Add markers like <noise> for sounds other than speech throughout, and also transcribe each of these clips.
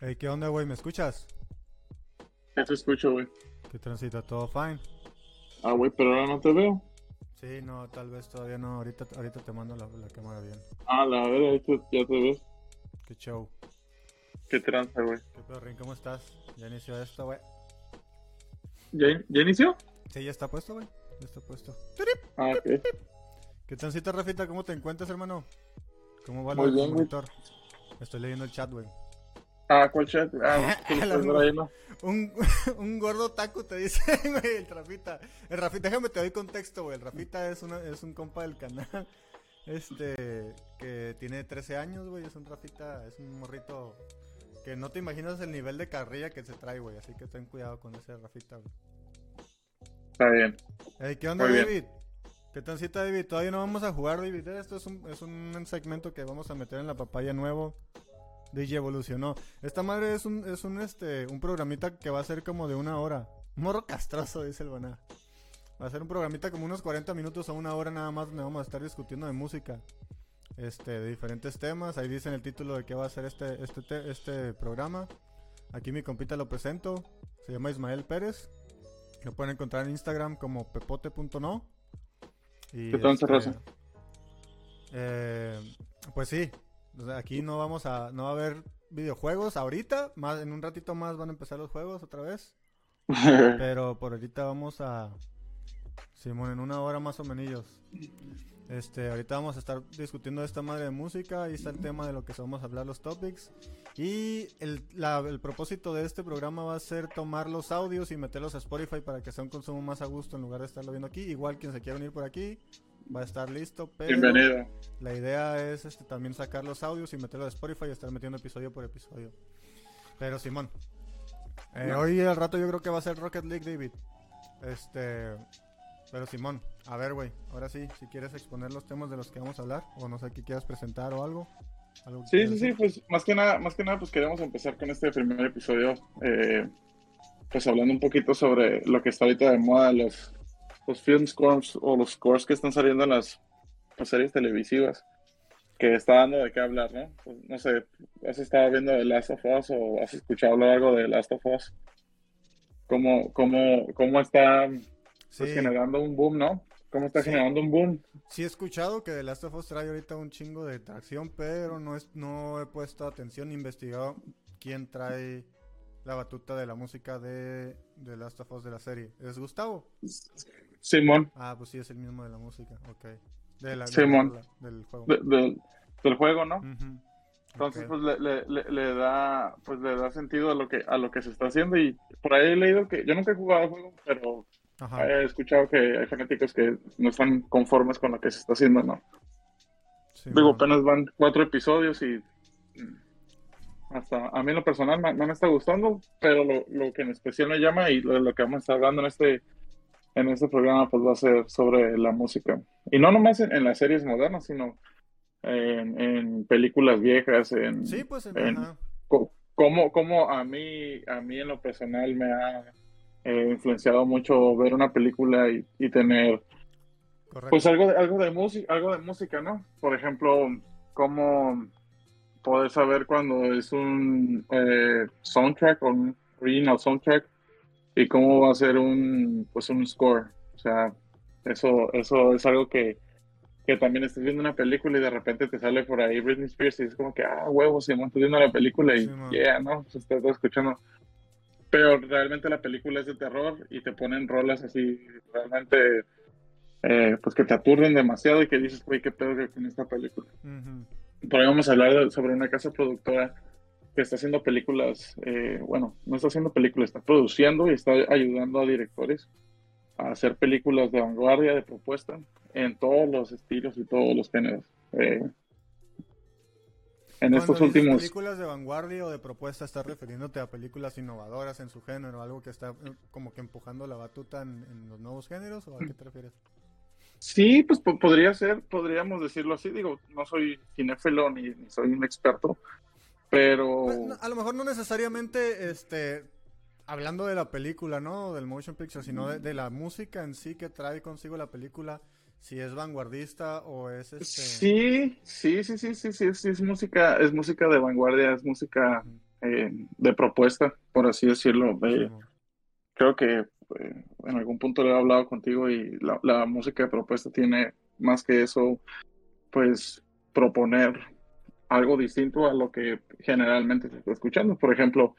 Hey, ¿qué onda, güey? ¿Me escuchas? Ya te escucho, güey. ¿Qué transita? ¿Todo fine? Ah, güey, pero ahora no te veo. Sí, no, tal vez todavía no. Ahorita, ahorita te mando la, la cámara bien. Ah, la verdad, ya te ves. Qué show. Qué tranza, güey. ¿Qué pedo, Rin? ¿Cómo estás? ¿Ya inició esto, güey? ¿Ya, ¿Ya inició? Sí, ya está puesto, güey. Ya está puesto. Ah, ok. ¿Qué transita, Rafita? ¿Cómo te encuentras, hermano? ¿Cómo va Muy el monitor? Estoy leyendo el chat, güey. Ah, ¿cuál chat? Ah, <laughs> ¿qué La lo estás ver ahí, no? Un, <laughs> un gordo taco te dice, <laughs> güey, el Rafita. El Rafita, déjame te doy contexto, güey. El Rafita es, una, es un compa del canal. Este, que tiene 13 años, güey. Es un Rafita, es un morrito que no te imaginas el nivel de carrilla que se trae, güey. Así que ten cuidado con ese Rafita, güey. Está bien. ¿qué onda, Muy bien. David? ¿Qué tancita, David? Todavía no vamos a jugar, David. Esto es un, es un segmento que vamos a meter en la papaya nuevo. DJ evolucionó. Esta madre es un, es un, este, un programita que va a ser como de una hora. Morro castroso, dice el Baná. Va a ser un programita como unos 40 minutos a una hora nada más donde vamos a estar discutiendo de música. Este, de diferentes temas. Ahí dice en el título de qué va a ser este, este, te- este programa. Aquí mi compita lo presento. Se llama Ismael Pérez. Lo pueden encontrar en Instagram como pepote.no. Y, ¿Qué tal, este, eh, pues sí, o sea, aquí no vamos a, no va a haber videojuegos ahorita, más en un ratito más van a empezar los juegos otra vez, <laughs> pero por ahorita vamos a, Simón, en una hora más o menos. Este, ahorita vamos a estar discutiendo esta madre de música, ahí está el tema de lo que vamos a hablar los topics. Y el, la- el propósito de este programa va a ser tomar los audios y meterlos a Spotify para que sea un consumo más a gusto en lugar de estarlo viendo aquí. Igual quien se quiera unir por aquí va a estar listo, pero Bienvenido. la idea es este, también sacar los audios y meterlos a Spotify y estar metiendo episodio por episodio. Pero Simón, eh, hoy al rato yo creo que va a ser Rocket League, David. Este, pero Simón, a ver, güey, ahora sí, si quieres exponer los temas de los que vamos a hablar, o no sé qué quieras presentar o algo. algo Sí, sí, sí, pues más que nada, más que nada, pues queremos empezar con este primer episodio, eh, pues hablando un poquito sobre lo que está ahorita de moda, los, los film scores o los scores que están saliendo en las, las series televisivas, que está dando de qué hablar, ¿no? Pues, no sé, ¿has estado viendo The Last of Us o has escuchado hablar algo de The Last of Us? ¿Cómo, cómo, cómo está pues, Sí, generando un boom, ¿no? ¿Cómo está Sí. generando un boom? sí he escuchado que The Last of Us trae ahorita un chingo de tracción, pero no, es, no he puesto atención ni investigado quién trae la batuta de la música de The Last of Us de la serie. ¿Es Gustavo? Simón. Ah, pues sí, es el mismo de la música, ok. De la, de Simón. la- del juego. de- del- del juego, ¿no? Entonces, pues le, le- le- le da, pues le da sentido a lo que a lo que se está haciendo y por ahí he leído que yo nunca he jugado el juego, pero Ajá. he escuchado que hay fanáticos que no están conformes con lo que se está haciendo, ¿no? Sí, Digo, apenas van cuatro episodios y mm, hasta a mí en lo personal me- no me está gustando, pero lo, lo que en especial me llama y lo, lo que vamos a estar hablando en este en este programa pues va a ser sobre la música y no nomás en, en las series modernas, sino en, en películas viejas, en Sí, pues, en- cómo, cómo a mí, a mí en lo personal me ha eh, influenciado mucho ver una película y, y tener correcto. pues algo de, algo de música, algo de música, ¿no? Por ejemplo, cómo poder saber cuando es un eh, soundtrack o un original soundtrack y cómo va a ser un pues un score. O sea, eso, eso es algo que, que también estás viendo una película y de repente te sale por ahí Britney Spears y es como que, ah, huevos, si estás viendo la película y Sí, yeah, ¿no? Se está todo escuchando. Pero realmente la película es de terror y te ponen rolas así realmente eh, pues que te aturden demasiado y que dices, güey, qué pedo que con esta película. Ahí vamos a hablar de- sobre una casa productora que está haciendo películas, eh, bueno, no está haciendo películas, está produciendo y está ayudando a directores a hacer películas de vanguardia, de propuesta, en todos los estilos y todos los géneros. Eh, en Cuando estos últimos... películas de vanguardia o de propuesta, estás refiriéndote a películas innovadoras en su género, algo que está eh, como que empujando la batuta en, en los nuevos géneros, ¿o a qué te refieres? Sí, pues po- podría ser, podríamos decirlo así. Digo, no soy cinéfilo ni, ni soy un experto, pero... Pues, no, a lo mejor no necesariamente, este, hablando de la película, ¿no? Del motion picture, sino de, de la música en sí que trae consigo la película, si es vanguardista o es este... Sí, sí, sí, sí, sí, sí, sí, es música, es música de vanguardia, es música eh, de propuesta, por así decirlo. Eh, creo que eh, en algún punto le he hablado contigo y la, la, música de propuesta tiene más que eso, pues proponer algo distinto a lo que generalmente se está escuchando. Por ejemplo,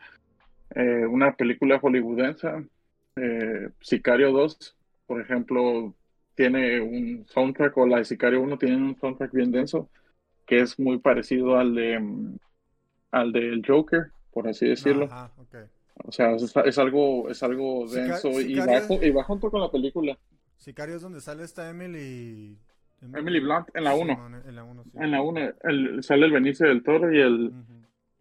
eh, una película hollywoodense, eh, Sicario 2, por ejemplo, tiene un soundtrack, o la de Sicario 1 tiene un soundtrack bien denso, que es muy parecido al de mm, al del Joker, por así decirlo. O sea, es, algo, es algo denso y, va, junto con la película. Sicario es donde sale esta Emily. Emily, Blunt en la 1. en la 1, En la 1 sale el Benicio del Toro y el,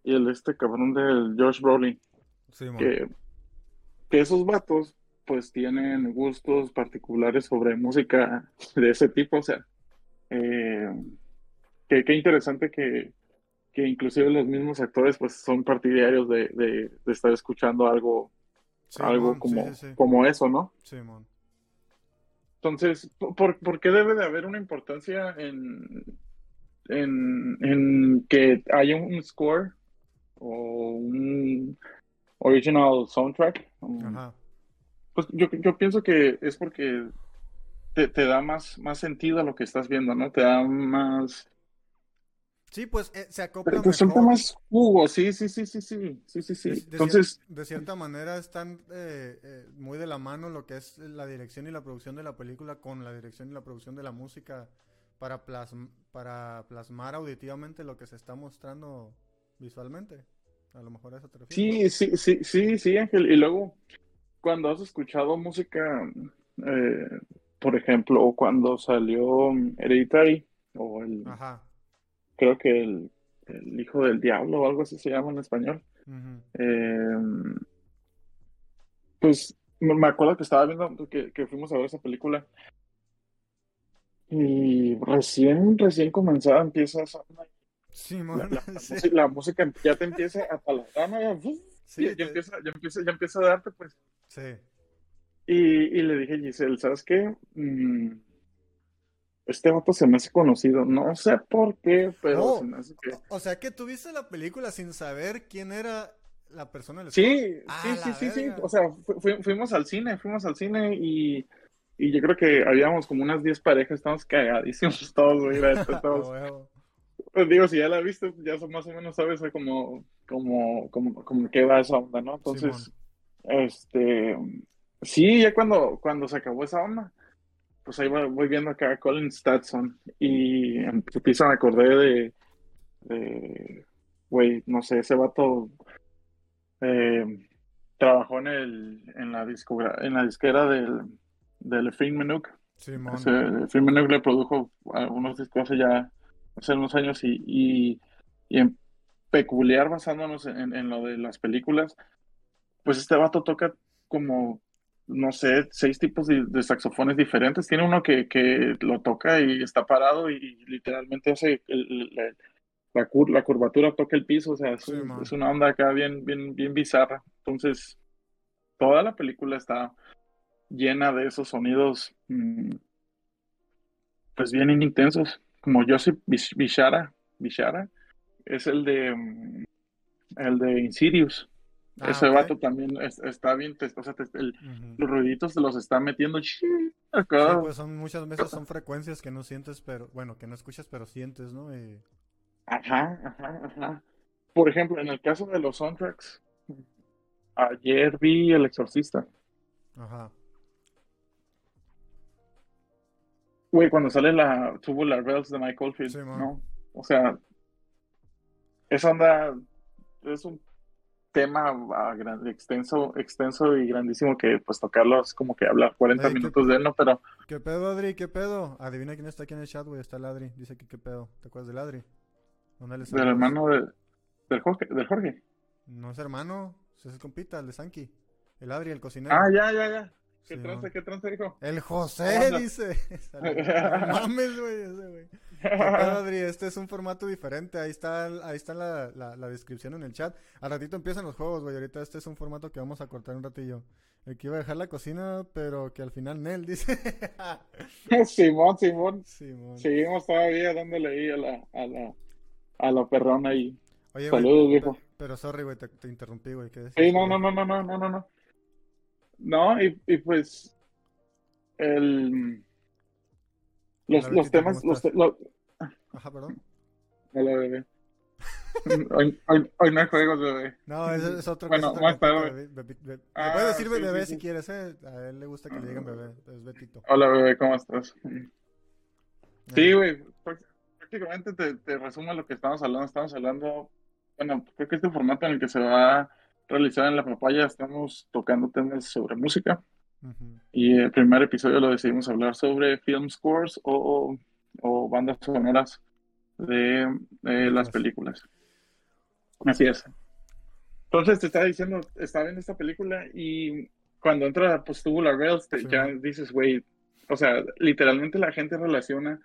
y el este cabrón del Josh Brolin. que, que esos vatos pues tienen gustos particulares sobre música de ese tipo, o sea, eh, qué interesante que, que inclusive los mismos actores pues son partidarios de, de, estar escuchando algo, algo como, como eso, ¿no? Entonces, ¿por, ¿por, qué debe de haber una importancia en, en, en que haya un score o un original soundtrack? Ajá. Pues yo, yo pienso que es porque te, te, da más, más sentido a lo que estás viendo, ¿no? Te da más... Sí, pues eh, se acopla Resulta más jugo, sí, sí, sí, sí, sí, sí, sí, sí. De, Entonces... De cierta manera están eh, eh, muy de la mano lo que es la dirección y la producción de la película con la dirección y la producción de la música para, para plasmar auditivamente lo que se está mostrando visualmente. A lo mejor eso te refieres. Sí, sí, sí, sí, sí, Ángel. Y luego, cuando has escuchado música, eh, por ejemplo, cuando salió Hereditary, o el, creo que el, Hijo del Diablo o algo así se llama en español, em, pues me acuerdo que estaba viendo que, que, fuimos a ver esa película. Y recién, recién comenzaba empieza esa... <laughs> Sí, la, música, ya te empieza a taladrar, Sí, ya, empieza, ya, empieza, ya empieza a darte, pues. Sí. Y, y le dije, Giselle, ¿sabes qué? Mm, este vato se me hace conocido. No sé por qué, pero oh, se me hace que. O sea que tuviste la película sin saber quién era la persona del Sí, sí, sí, sí, sí. O sea, fuimos al cine, fuimos al cine y, y yo creo que habíamos como unas 10 parejas, estamos cagadísimos <laughs> todos, güey. todos. <laughs> Pues digo, si ya la viste, ya más o menos sabes cómo, cómo, cómo, cómo qué va esa onda, ¿no? Entonces, este, sí, ya cuando, cuando se acabó esa onda, pues ahí voy viendo acá a Colin Statson y empiezo a acordar de, güey, no sé, ese vato eh, trabajó en el, en la en la disquera del, del Film Menuk. Sí, Film Menuk le produjo algunos discos hace ya hace unos años y, y, en peculiar basándonos en, lo de las películas, pues este vato toca como, no sé, seis tipos de, saxofones diferentes. Tiene uno que, que, lo toca y está parado y, literalmente hace la, la, curvatura toca el piso, o sea, es, una onda acá bien, bien, bien bizarra. Entonces, toda la película está llena de esos sonidos, mm, pues bien intensos como Joseph Bishara, Bishara es el de mm, el de Insidious. Ah, Ese vato también está bien, o sea, los ruiditos se los está metiendo acá. Sí, pues son muchas veces son frecuencias que no sientes, pero bueno, que no escuchas, pero sientes, ¿no? Ajá, ajá, ajá. Por ejemplo, en el caso de los soundtracks, ayer vi El Exorcista. Ajá. Güey, cuando sale la Tubular Bells de Michael Field, ¿no? O sea, esa onda es un tema extenso, extenso y grandísimo que pues tocarlo es como que hablar 40 minutos de él, ¿no? Pero... ¿Qué pedo, Adri? ¿Qué pedo? Adivina quién está aquí en el chat, güey. Está el Adri. Dice que qué pedo. ¿Te acuerdas del Adri? Del hermano de, del, Jorge, del Jorge. No es hermano, es el compita, el de Sanki. El Adri, el cocinero. Ah, ya, ya, ya. ¿Qué trance, qué trance dijo? El José dice. <laughs> <laughs> no mames, güey, ese güey. <laughs> Adri, este es un formato diferente. Ahí está, ahí está la, la, descripción en el chat. Al ratito empiezan los juegos, güey. Ahorita este es un formato que vamos a cortar un ratillo. El que iba a dejar la cocina, pero que al final Nel dice. <laughs> Simón, Simón. Simón. Seguimos todavía dándole ahí a la, a la, a la perrona ahí. Saludos, viejo. Pero sorry, güey, te, te interrumpí, güey. ¿qué Sí, no, güey? no, no, no, no, no, no, no. No, y, y pues el los, los temas, ¿cómo los, te- lo- Ajá, perdón. Hola, bebé. Hoy, hoy, hoy no hay juegos, bebé. No, ese es otro Bueno, que más tarde. Bebé, Bebé- Bebé- Ah, puedes decir sí, bebé sí, si sí. quieres, eh. A él le gusta que le digan bebé. Es Betito. Hola, bebé, ¿cómo estás? Sí, güey, práct- prácticamente te, te resumo lo que estamos hablando. Estamos hablando, bueno, creo que este formato en el que se va a realizar en la papaya, estamos tocando temas sobre música. Y el primer episodio lo decidimos hablar sobre film scores o, o bandas sonoras de, de las películas. Así es. Entonces te estaba diciendo, estaba viendo esta película y cuando entra pues Tubular Bells, te- Sí. ya dices, güey, o sea, literalmente la gente relaciona.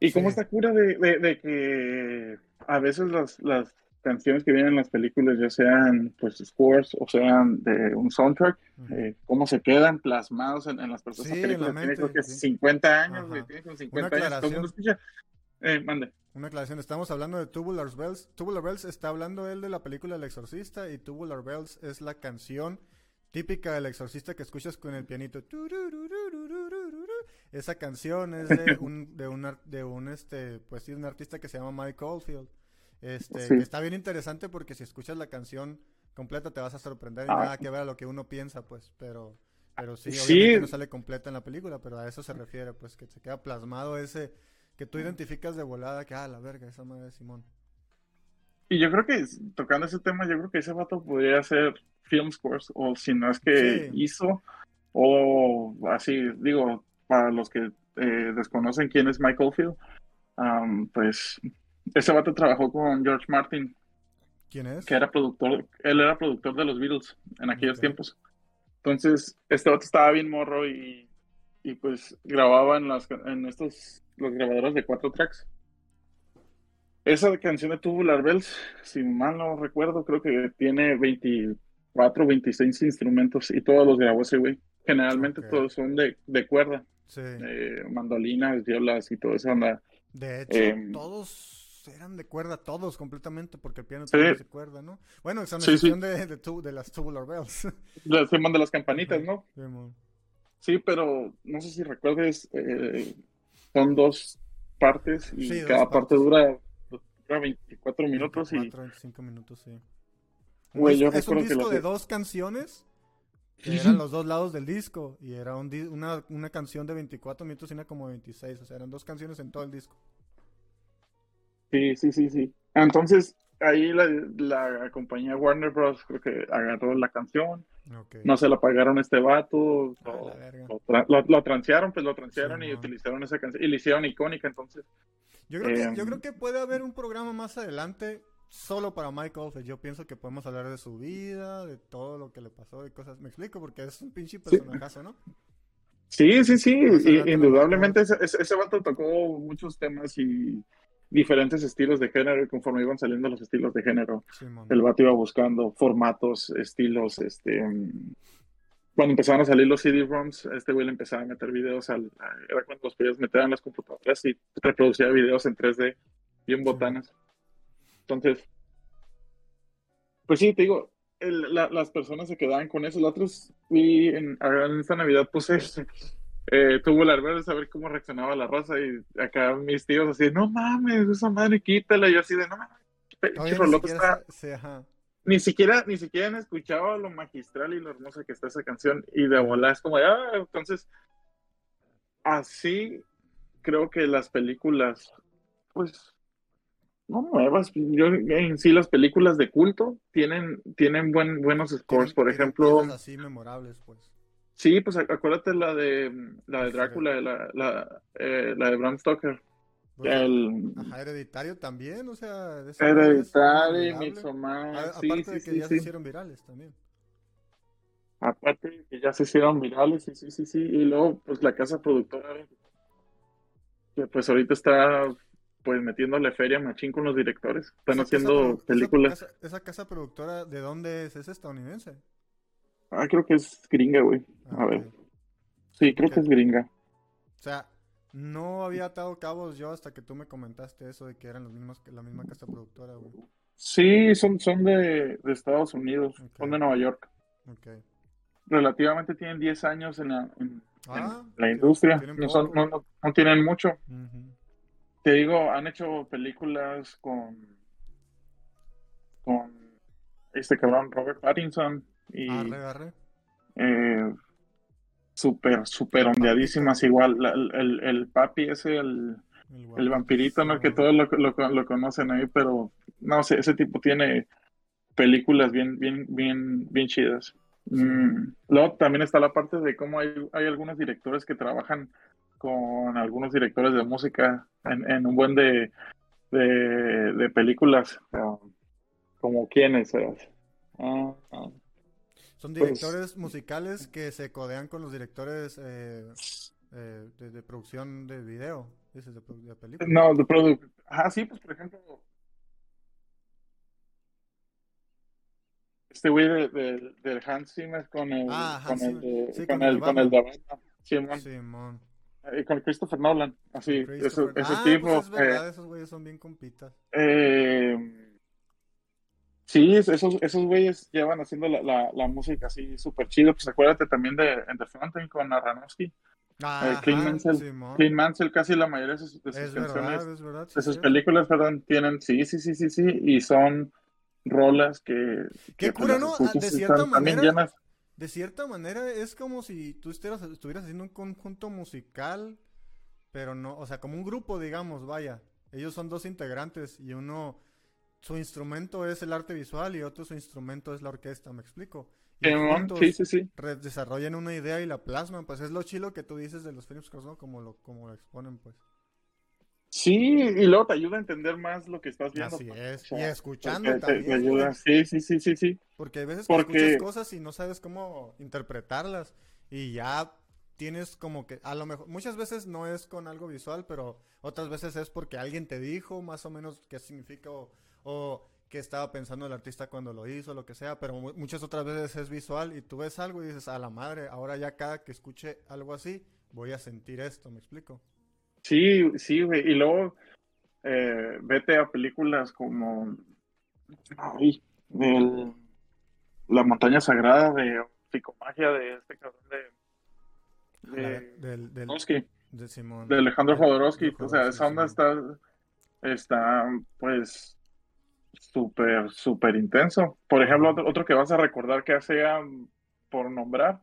Y cómo Sí. está cura de, de- de que a veces las, las canciones que vienen en las películas, ya sean pues scores o sean de un soundtrack, eh, cómo se quedan plasmados en, en las personas. Sí, Esta en la película tiene creo mente, que sí. 50 años, güey, tiene como Una 50 años, todo el mundo escucha. Eh, mande. Una aclaración, estamos hablando de Tubular Bells. Tubular Bells está hablando él de la película El Exorcista y Tubular Bells es la canción típica del Exorcista que escuchas con el pianito. Esa canción es de <laughs> un de un de un este pues sí, un artista que se llama Mike Oldfield. Este, Sí. está bien interesante porque si escuchas la canción completa te vas a sorprender y Ah. nada que ver a lo que uno piensa, pues, pero pero sí, Sí. obviamente no sale completa en la película, pero a eso se refiere, pues que se queda plasmado ese que tú identificas de volada que, ah, la verga, esa madre de Simón. Y yo creo que tocando ese tema, yo creo que ese vato podría hacer film scores, o si no es que Sí. hizo, o así, digo, para los que eh, desconocen quién es Michael Field, um, pues ese vato trabajó con George Martin, ¿Quién es? que era productor, él era productor de los Beatles en aquellos tiempos. Entonces, este vato estaba bien morro y, y pues grababa en, las, en estos, los grabadores de cuatro tracks. Esa canción de Tubular Bells, si mal no recuerdo, creo que tiene 24, 26 instrumentos y todos los grabó ese güey. Generalmente todos son de, de cuerda, Sí. eh, mandolinas, violas y todo eso. Anda. De hecho, em, todos eran de cuerda, todos completamente, porque el piano Sí. también es de cuerda, ¿no? Bueno, son Sí, sí. excepción de, de, tu- de las Tubular Bells. Las se de las campanitas, ¿no? Sí, pero no sé si recuerdes, eh, son dos partes y cada parte partes. dura, dura 24 minutos 24, 25 minutos, sí. Güey, es, yo es un que disco de dos canciones que eran los dos lados del disco y era un di- una, una canción de 24 minutos y una como 26, o sea, eran dos canciones en todo el disco. Sí, sí, sí, sí. Entonces, ahí la, la compañía Warner Bros. creo que agarró la canción, no se la pagaron a este vato, Ah, lo, tra- lo- lo transearon, pues lo transearon y utilizaron esa canción y la hicieron icónica, entonces. Yo creo, que, Em, yo creo que puede haber un programa más adelante solo para Mike Oldfield. Yo pienso que podemos hablar de su vida, de todo lo que le pasó y cosas. Me explico, porque es un pinche personajazo, ¿no? Sí, sí, sí, lo indudablemente ese, ese, ese vato tocó muchos temas y diferentes estilos de género y conforme iban saliendo los estilos de género, el vato iba buscando formatos, estilos, este... Cuando empezaron a salir los CD-ROMs, este güey le empezaba a meter videos al... Era cuando los podías meter en las computadoras y reproducía videos en 3D bien botanas. Entonces, pues sí, te digo, el- la- las personas se quedaban con eso. La otra vi en, en esta Navidad puse, eh, tuvo la verdad de saber cómo reaccionaba la raza y acá mis tíos así, no mames, esa madre quítala. Y yo así de, no mames, ni siquiera está... se- sí, ajá. Ni siquiera, ni siquiera han escuchado lo magistral y lo hermosa que está esa canción y de volar es como de, ah, entonces, así creo que las películas, pues, no nuevas, yo en sí las películas de culto tienen, tienen buen, buenos scores, Tienen- por ejemplo, así memorables, pues. Sí, pues ac- acuérdate la de, la de Drácula, la, la, eh, la de Bram Stoker, Pues, el Ajá, hereditario también, o sea. Hereditary, inolvidable. Midsommar, A- sí, Aparte sí, de que sí, ya se hicieron virales también. Aparte que ya se hicieron virales, sí, sí, sí, sí. Y luego, pues la casa productora, que pues ahorita está pues metiéndole feria machín con los directores. Están Esa haciendo esa películas. Esa, casa productora, ¿de dónde es? ¿Es estadounidense? Ah, creo que es gringa, güey. Ah, A ver. Sí, creo que es gringa. O sea, no había atado cabos yo hasta que tú me comentaste eso de que eran los mismos, la misma casa productora, güey. Sí, son, son de, de Estados Unidos, son de Nueva York. Relativamente tienen 10 años en la, en- Ah, en la industria. tienen No, son- no, no- no tienen mucho. Te digo, han hecho películas con, con este cabrón Robert Pattinson y Arre, arre. eh, súper, súper ondeadísimas. Igual, la- el, el, el papi ese, el, El, el vampirito, ¿no? Que todos lo, lo, lo conocen ahí, pero no sé, ese tipo tiene películas bien, bien, bien, bien chidas. Mm, Luego también está la parte de cómo hay, hay algunos directores que trabajan con algunos directores de música en, en un buen de, de, de películas. ah, como quiénes, eh? Ah, Son Pues- directores musicales que se codean con los directores eh, eh, de, de producción de video, dices, de, de película. no, de produ- Ah, sí, pues por ejemplo, este güey de, de- del Hans Zimmer con el, Ah, con el, de, Sí, con con el con el de Batman, Simón. Simón. Eh, con Christopher Nolan, así, Christopher- ese ah, tipo. pues es verdad, esos güeyes son bien compitas. eh, sí, es- esos, esos güeyes llevan haciendo la, la, la música así súper chido. Pues acuérdate también de En The Fountain con Aronofsky. Ajá, Clint Mansell. Clint Mansell, casi la mayoría de sus, de sus Es canciones, verdad, es verdad. sí, de sus películas, perdón, tienen, sí, sí, sí, sí, sí, y son rolas que, Qué que, cura, ¿no? Ah, De cierta están manera, llenas. de cierta manera es como si tú estuvieras, estuvieras haciendo un conjunto musical, pero no, o sea, como un grupo, digamos, vaya. Ellos son dos integrantes y uno, su instrumento es el arte visual y otro su instrumento es la orquesta, ¿me explico? Y sí, sí, sí. desarrollan una idea y la plasman, pues es lo chilo que tú dices de los films cross, ¿no? Como lo, como lo exponen, pues. Sí, y luego te ayuda a entender más lo que estás viendo. Así pues, es. o Y escuchando te- te también, ayuda. Sí, sí, sí, sí, sí. Porque hay veces que escuchas cosas y no sabes cómo interpretarlas. Y ya tienes como que, a lo mejor, muchas veces no es con algo visual, pero otras veces es porque alguien te dijo más o menos qué significa o, o qué estaba pensando el artista cuando lo hizo, lo que sea. Pero mu- muchas otras veces es visual y tú ves algo y dices, a la madre, ahora ya cada que escuche algo así, voy a sentir esto, ¿me explico? Sí, sí, güey. Y luego eh, vete a películas como ay, del- La montaña sagrada de Psicomagia de este cabrón de, de, del, del, Jodorowsky, de Simón. de Alejandro Jodorowsky. O sea, esa onda está, está pues súper, súper intenso. Por ejemplo, otro, otro que vas a recordar que hacía por nombrar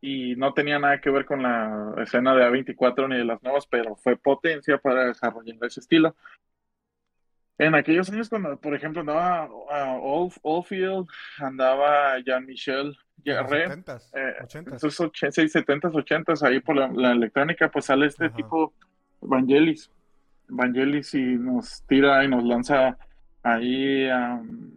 y no tenía nada que ver con la escena de A24 ni de las nuevas, pero fue potencia para desarrollar ese estilo. En aquellos años cuando, por ejemplo, andaba uh, Old- Oldfield, andaba Jean-Michel En los Jarre, 70s, eh, 80s. esos 80s, 70s, 80s, ahí por la, la electrónica, pues sale este Ajá. tipo, Vangelis. Vangelis y nos tira y nos lanza ahí um,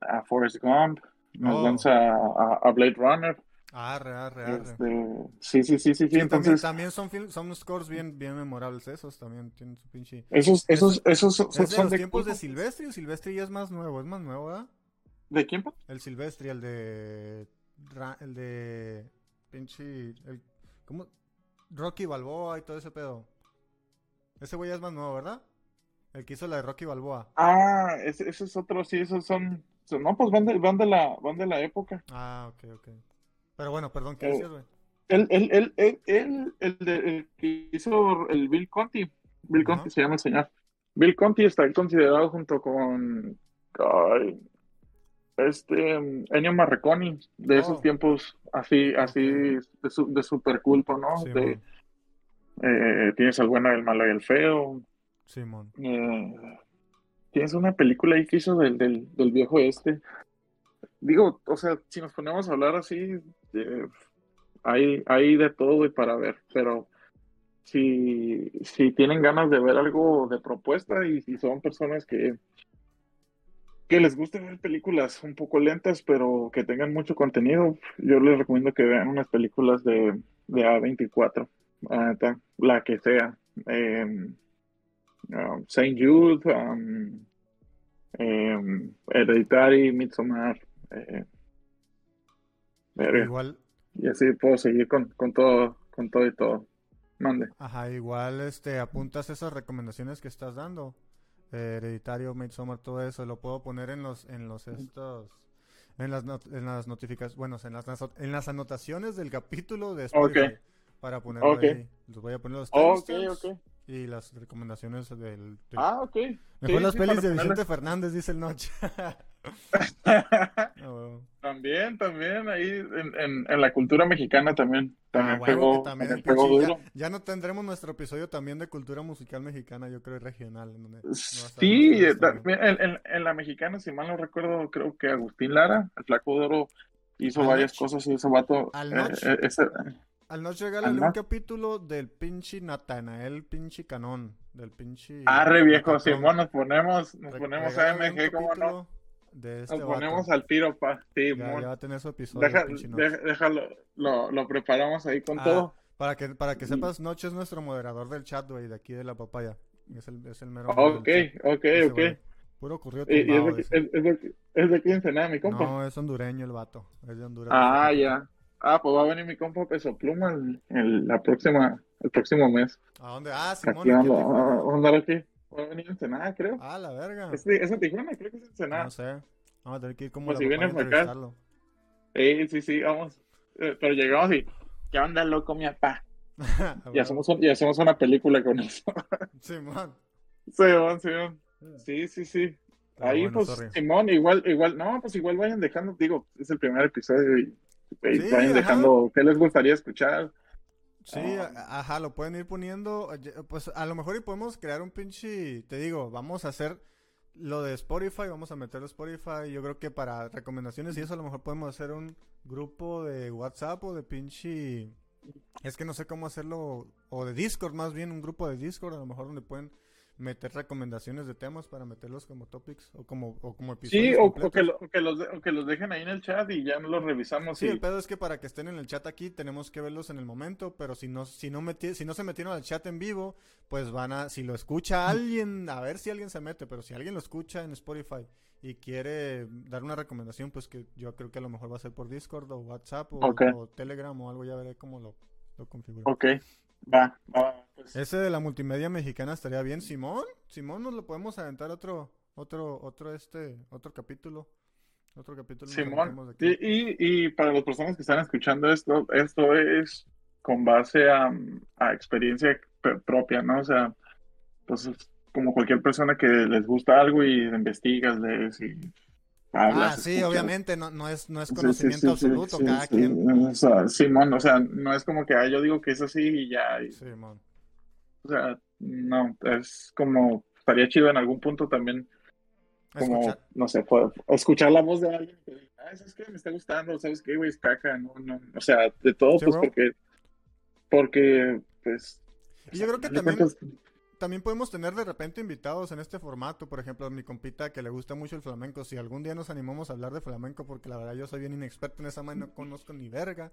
a Forrest Gump, nos Oh. lanza a, a Blade Runner. Arre, arre, arre. Este, sí, sí, sí, sí, sí. Sí, también, Entonces, también son, film- son scores bien, bien memorables esos, también tienen su pinche... esos, esos, esos son, de son los de tiempos de. Silvestri, el Silvestri ya es más nuevo, es más nuevo, ¿verdad? ¿De quién? El Silvestri, el de... El de... pinche... El, ¿Cómo? Rocky Balboa y todo ese pedo. Ese güey ya es más nuevo, ¿verdad? El que hizo la de Rocky Balboa. Ah, ese, ese es otro, sí, esos son, no, pues van de, van de la, van de la época. Ah, ok, ok. Pero bueno, perdón, ¿qué Eh, decías, güey? El, el, el, el, el, el de- el que hizo el Bill Conti, Bill. Conti se llama el señor. Bill Conti está considerado junto con ay, este Ennio Morricone de esos Oh. tiempos así, así de, su, de super culto, ¿no? De, eh, tienes el bueno, el malo y el feo. Simón. Eh, tienes una película ahí que hizo del, del, del viejo este. Digo, o sea, si nos ponemos a hablar así, eh, hay, hay de todo y para ver, pero si, si tienen ganas de ver algo de propuesta y si son personas que, que les guste ver películas un poco lentas, pero que tengan mucho contenido, yo les recomiendo que vean unas películas de, de A24, la que sea. Eh, um, Saint Jude, um, em, Hereditary, Midsommar, eh. Igual, y así puedo seguir con, con todo, con todo y todo. Mande. Ajá, igual este apuntas esas recomendaciones que estás dando. eh, Hereditario, Midsommar, todo eso, lo puedo poner en los, en los estos, en las, not- en las notificaciones, bueno, en las, en las anotaciones del capítulo de Spotify. Para ponerlo Ok. ahí. Les voy a poner los ok. Y las recomendaciones del... del- Ah, ok. Mejor Sí, las sí, pelis de. Vicente Fernández, dice el Noche. <laughs> <laughs> Ah, huevo. También, también, ahí en, en, en la cultura mexicana también, Ah, también huevo, pegó, que también también pegó pinche- ya, duro. ya no tendremos nuestro episodio también de cultura musical mexicana, yo creo, y regional. en donde Sí, qué eh, también en, la mexicana, si mal no recuerdo, creo que Agustín Lara, el Flaco de Oro, hizo varias Noch. cosas y ese vato, Al eh, eh, ese- Al noche regálale un capítulo del pinche Natanael, pinche canón, del pinche... arre viejo. Simón, nos ponemos, nos ponemos AMG, ¿cómo no? De este Nos vato. ponemos al tiro, pa, Ya, Simón. ya va a tener su episodio. Deja, deja- déjalo, lo, lo preparamos ahí con Ah, todo. Para que, para que sepas, Noche es nuestro moderador del chat, güey, de aquí de la papaya. Es el, es el mero. Ok, del chat, ok, ese ok. Puro ocurrió Y, es, de, es, es de, es de de Ensenada, mi compa. No, es hondureño el vato. Es de Honduras. Ah, ya. Ah, pues va a venir mi compa Peso Pluma el, el- la próxima, el próximo mes. ¿A dónde? Ah, Simón. Aquí en Tijuana. vamos a andar aquí. Va a venir a Ensenada, creo. Ah, la verga. Es, es en Tijuana, creo que es en Ensenada. No sé. Vamos a tener que ir como Pues la si a vienes acá. Sí, sí, sí, vamos. Eh, pero llegamos y, ¿qué onda, loco, mi papá? <laughs> A Y hacemos, un- y hacemos una película con eso. <laughs> Simón. Simón, Simón. Sí, sí, sí. Pero Ahí, bueno, pues, sorry. Simón, igual, igual, no, pues igual vayan dejando, digo, es el primer episodio y Sí, vayan dejando qué les gustaría escuchar. Sí, Ah. a- ajá, lo pueden ir poniendo. Pues a lo mejor y podemos crear un pinche. Te digo, vamos a hacer lo de Spotify, vamos a meterlo a Spotify. Yo creo que para recomendaciones y eso, a lo mejor podemos hacer un grupo de WhatsApp o de pinche. Es que no sé cómo hacerlo. O de Discord, más bien, un grupo de Discord, a lo mejor donde pueden meter recomendaciones de temas para meterlos como topics o como, o como episodios. Sí, o, que, lo- o que los, de- o que los dejen ahí en el chat y ya los revisamos. Sí, y- el pedo es que para que estén en el chat aquí tenemos que verlos en el momento, pero si no, si no, meti- si no se metieron al chat en vivo, pues van a, si lo escucha alguien, a ver si alguien se mete, pero si alguien lo escucha en Spotify y quiere dar una recomendación, pues que yo creo que a lo mejor va a ser por Discord o WhatsApp o Telegram o algo, ya veré cómo lo, lo configuro. Ok, va, va, pues. Ese de la multimedia mexicana estaría bien, Simón, Simón nos lo podemos aventar otro, otro, otro este, otro capítulo, otro capítulo. Simón. Y, y, y para las personas que están escuchando esto, esto es con base a, a experiencia propia, ¿no? O sea, pues es como cualquier persona que les gusta algo y investigas, lees y hablas. Ah, sí, escuchas. obviamente, no, no es, no es conocimiento sí, sí, absoluto, sí, cada quien. O sea, Simón, o sea, no es como que ah, yo digo que es así y ya. Simón. o sea, no, es como, estaría chido en algún punto también como, Escuchar. no sé, escuchar la voz de alguien que diga, ah, ¿sabes qué? Me está gustando, ¿sabes qué, güey? Es caca, no, no, o sea, de todo, pues bro. porque, porque, pues... Y yo creo que también- cuentas, También podemos tener de repente invitados en este formato, por ejemplo, a mi compita que le gusta mucho el flamenco. Si algún día nos animamos a hablar de flamenco, porque la verdad yo soy bien inexperto en esa madre, no conozco ni verga.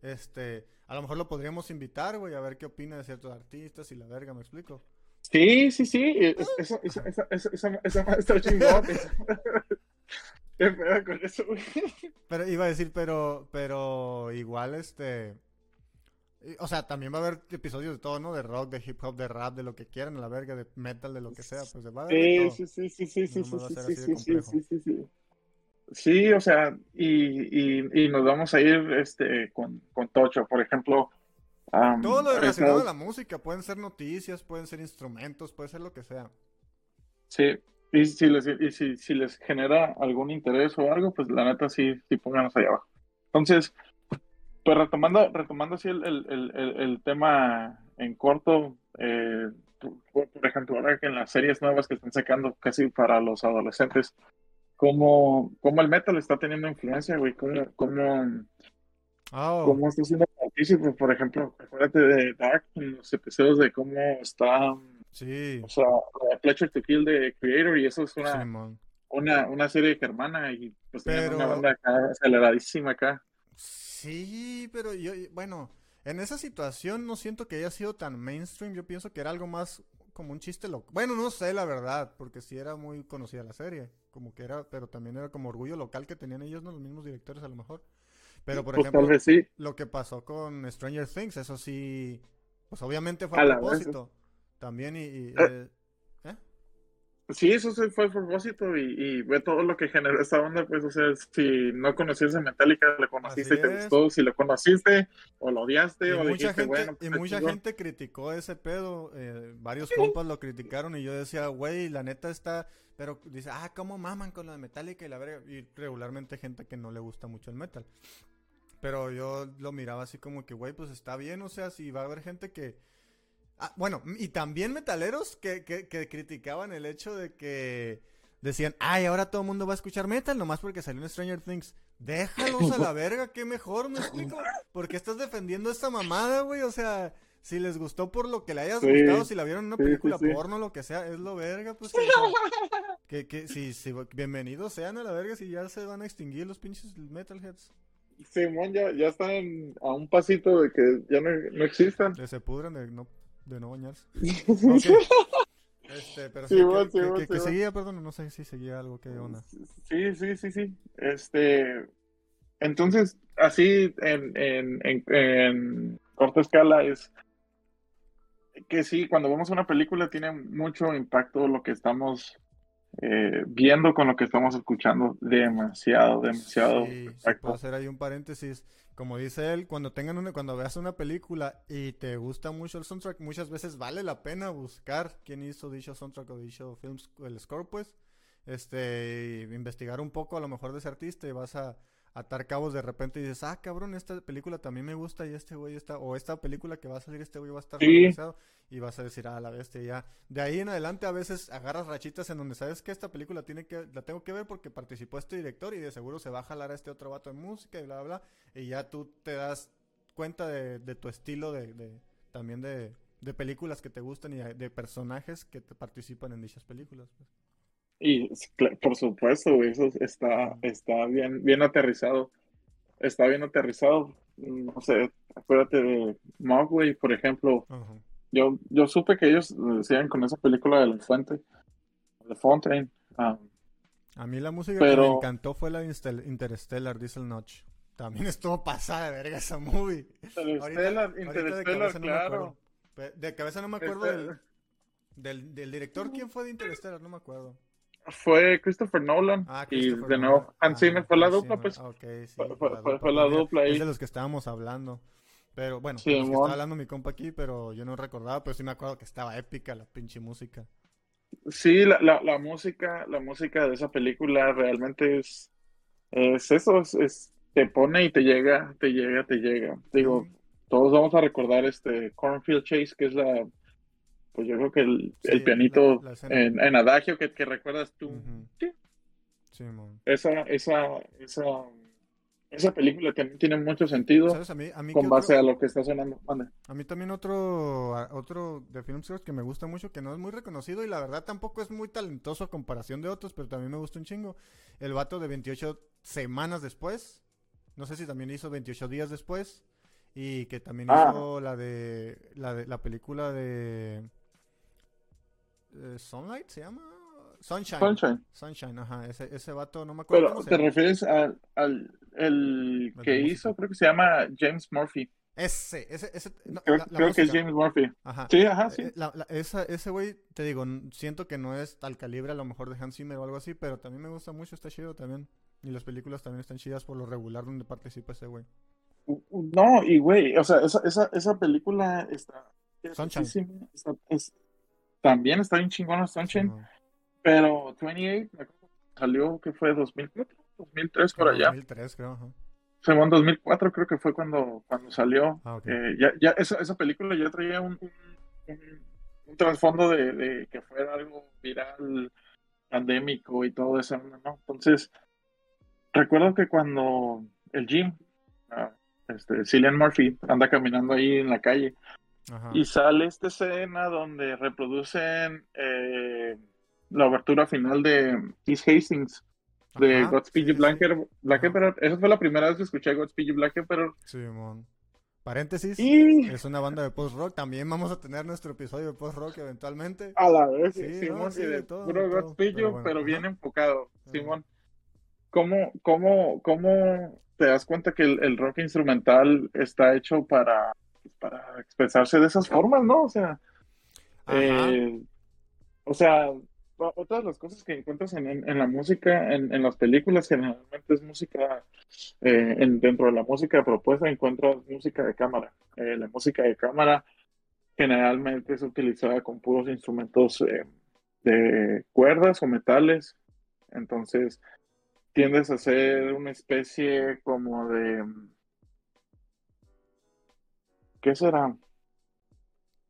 Este, a lo mejor lo podríamos invitar, güey, a ver qué opina de ciertos artistas y la verga, ¿me explico? Sí, sí, sí, es- eso, eso, eso, eso, eso, eso está chingón. eso. <laughs> ¿Qué pedo con eso, güey? Pero iba a decir, pero, pero igual este, y- o sea, también va a haber episodios de todo, ¿no? De rock, de hip hop, de rap, de lo que quieran, a la verga, de metal, de lo que sea, pues va a haber de Sí, sí, sí, sí, sí, sí, sí, sí, sí, de sí, sí, sí, sí, sí. Sí, o sea, y, y, y nos vamos a ir este, con, con Tocho, por ejemplo. am, Todo lo relacionado a la música, pueden ser noticias, pueden ser instrumentos, puede ser lo que sea. Sí, y si les, y si, si les genera algún interés o algo, pues la neta sí, sí pónganos ahí abajo. Entonces, pues retomando, retomando así el, el, el, el- tema en corto, eh, por, por ejemplo, ahora que en las series nuevas que están sacando casi para los adolescentes, ¿cómo, cómo el metal está teniendo influencia, güey? ¿Cómo, cómo, Oh, cómo está siendo partícipe? Por ejemplo, acuérdate de Dark, en los episodios de cómo está, sí, o sea, Pleasure to Kill de Creator, y eso es una, una, una serie germana y pues Pero- una banda acá aceleradísima acá. Sí, pero yo, bueno, en esa situación no siento que haya sido tan mainstream. Yo pienso que era algo más como un chiste local. Bueno, no sé la verdad, porque sí era muy conocida la serie. Como que era, pero también era como orgullo local que tenían ellos, no los mismos directores a lo mejor. Pero por Pues ejemplo, sí. lo que pasó con Stranger Things, eso sí, pues obviamente fue A a propósito. También y, y, Eh. Sí, eso sí fue a propósito y, y ve todo lo que generó esta onda, pues, o sea, si no conocías a Metallica, lo conociste y te gustó, si lo conociste o lo odiaste Y o mucha, dijiste, gente, bueno, y pues, mucha gente criticó ese pedo. eh, varios compas lo criticaron y yo decía, güey, la neta está. Pero dice, ah, ¿cómo maman con lo de Metallica y la verga? Y regularmente gente que no le gusta mucho el metal. Pero yo lo miraba así como que, güey, pues está bien, o sea, si va a haber gente que. Ah, bueno, y también metaleros que, que, que criticaban el hecho de que decían, ay, ahora todo el mundo va a escuchar metal nomás porque salió en Stranger Things. Déjalos a la verga, qué mejor, me explico. Porque estás defendiendo esta mamada, güey. O sea, si les gustó por lo que le hayas Sí. gustado, si la vieron en una Sí, sí, película sí. porno, lo que sea, es lo verga, pues. que, que, que si, si, bienvenidos sean a la verga si ya se van a extinguir los pinches metalheads. Simón ya, ya están a un pasito de que ya no, no existan. Que se pudran de no, de no bañarse. <laughs> Este, pero sí, Sí, que, sí, que- que- que bueno. seguía, perdón, no sé si seguía algo, qué onda. Sí, sí, sí, sí. Este, entonces, así en, en, en, en corta escala es que sí, cuando vemos una película tiene mucho impacto lo que estamos eh, viendo con lo que estamos escuchando. Demasiado, demasiado Sí, impacto. puedo hacer ahí un paréntesis. Como dice él, cuando tengan una, cuando veas una película y te gusta mucho el soundtrack, muchas veces vale la pena buscar quién hizo dicho soundtrack o dicho film, el score, pues. Este, investigar un poco a lo mejor de ese artista y vas a atar cabos de repente y dices, ah, cabrón, esta película también me gusta y este güey está, o esta película que va a salir, este güey va a estar Sí. familiarizado", y vas a decir, ah, la bestia, ya. De ahí en adelante a veces agarras rachitas en donde sabes que esta película tiene que, la tengo que ver porque participó este director y de seguro se va a jalar a este otro vato de música y bla, bla, bla. Y ya tú te das cuenta de, de tu estilo de, de- también de, de películas que te gustan y de, de personajes que te participan en dichas películas. pues. Y por supuesto, güey, eso está, está bien, bien aterrizado. Está bien aterrizado. No sé, acuérdate de Mowgli, por ejemplo. Yo, yo supe que ellos decían con esa película de La Fuente, de Fontaine. A mí la música que me encantó fue la de Interstellar, Diesel Notch. También estuvo pasada de verga esa movie. Interstellar, ahorita de Interstellar, cabeza no me claro. acuerdo. Pe- De cabeza no me acuerdo Este- del, del, del director. ¿Quién fue de Interstellar? No me acuerdo. Fue Christopher Nolan Ah, y Christopher de Nolan. nuevo Hans Zimmer Ah, fue la dupla, pues. Ah, ok, sí, Fue- fue fue- fue- fue la dupla ahí. Es de los que estábamos hablando. Pero bueno, Sí, mon. está hablando mi compa aquí, pero yo no recordaba, pero sí me acuerdo que estaba épica la pinche música. Sí, la, la, la música, la música de esa película realmente es, es eso, es, es- te pone y te llega, te llega, te llega. Digo, todos vamos a recordar este Cornfield Chase, que es la, pues yo creo que el, Sí, el pianito la- la escena. en, en adagio que, que recuerdas tú. Ujú. Sí. Sí. Esa, esa, esa, esa película también tiene mucho sentido ¿Sabes? A mí, a mí con base otro- a lo que está sonando. A mí también otro, otro de Film que me gusta mucho, que no es muy reconocido y la verdad tampoco es muy talentoso a comparación de otros, pero también me gusta un chingo. El vato de 28 semanas después, no sé si también hizo 28 días después, y que también Ah. hizo la de, la de la película de eh, Sunlight, ¿se llama? Sunshine. Sunshine. Sunshine, ajá, ese, ese vato, no me acuerdo Pero te refieres al, al el Al que hizo, creo que se llama James Murphy. Ese, ese, ese, no, Creo, la- la creo que es. James Murphy. Ajá. Sí, ajá, sí. Eh, la- esa- ese güey, te digo, siento que no es tal calibre a lo mejor de Hans Zimmer o algo así, pero también me gusta mucho, está chido también. Y las películas también están chidas por lo regular donde participa ese güey. No, y güey, o sea, esa, esa, esa película está. Sunshine. está- es- también está bien chingona Sunshine, Simón. pero 28 me acuerdo que salió que fue 2004, 2003 por Como allá. 2003 creo, ajá. En 2004 creo que fue cuando, cuando salió. Ah. Eh, ya, ya esa, esa película ya traía un, un, un- un trasfondo de, de que fuera algo viral, pandémico y todo eso, ¿no? Entonces, recuerdo que cuando el Jim, ah, este, Cillian Murphy, anda caminando ahí en la calle Ajá. y sale esta escena donde reproducen eh, la abertura final de East Hastings de Ajá, Godspeed sí, sí, Black, sí. Emperor. Esa fue la primera vez que escuché Godspeed Black Emperor. Simón. Paréntesis. Y Es una banda de post-rock. También vamos a tener nuestro episodio de post-rock eventualmente. a la vez, Sí, Simón, no, sí, y de todo, puro de todo, Godspeed pero You, bueno, pero bien enfocado. Simón. ¿Cómo, cómo, cómo te das cuenta que el, el rock instrumental está hecho para, para expresarse de esas formas, ¿no? O sea, eh, o sea, otras de las cosas que encuentras en, en, la música, en, en, las películas, generalmente es música, eh, en, dentro de la música propuesta encuentras música de cámara. Eh, la música de cámara generalmente es utilizada con puros instrumentos de cuerdas o metales. Entonces, tiendes a ser una especie como de... ¿Qué será?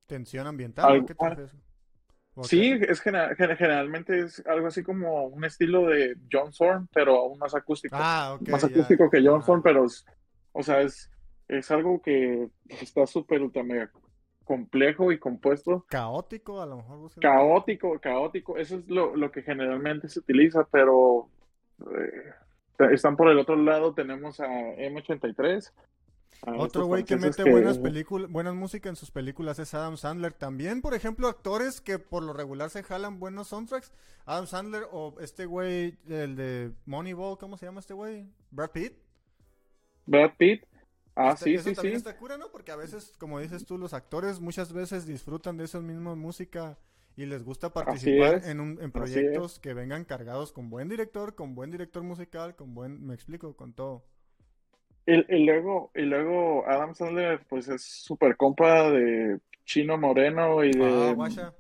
Tensión ambiental. ¿Qué Sí, es generalmente es algo así como un estilo de John Thorne, pero aún más acústico. Ah, más acústico que John Thorne, pero o sea, es, es algo que está súper ultra mega complejo y compuesto. Caótico, a lo mejor. Caótico, caótico. Eso es lo, lo, que generalmente se utiliza, pero eh, están por el otro lado. Tenemos a M83, otro güey que mete buenas películas, buenas música en sus películas es Adam Sandler. También, por ejemplo, actores que por lo regular se jalan buenos soundtracks. Adam Sandler o este güey, el de Moneyball, ¿cómo se llama este güey? Brad Pitt. Brad Pitt. Ah, este, sí, sí, sí. está cura, ¿no? Porque a veces, como dices tú, los actores muchas veces disfrutan de esa misma música y les gusta participar en, un, en proyectos que vengan cargados con buen director, con buen director musical, con buen, me explico, con todo. Y, luego, y luego Adam Sandler, pues es súper compa de Chino Moreno y de, ah,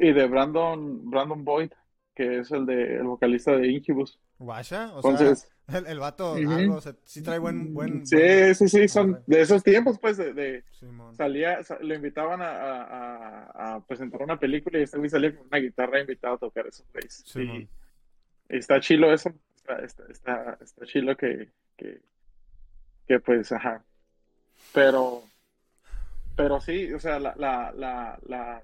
y de Brandon, Brandon Boyd, que es el de el vocalista de Incubus. Guasha, o Entonces, sea, el, el vato algo, sí trae buen, buen Sí, sí, sí, son de esos tiempos, pues, de, salía, le invitaban a, a, a, presentar una película y este güey salía con una guitarra invitado a tocar esos güeyes. Sí, y, está chilo eso, está, está, está, chilo que, que que pues, ajá. Pero, pero sí, o sea, la, la, la, la,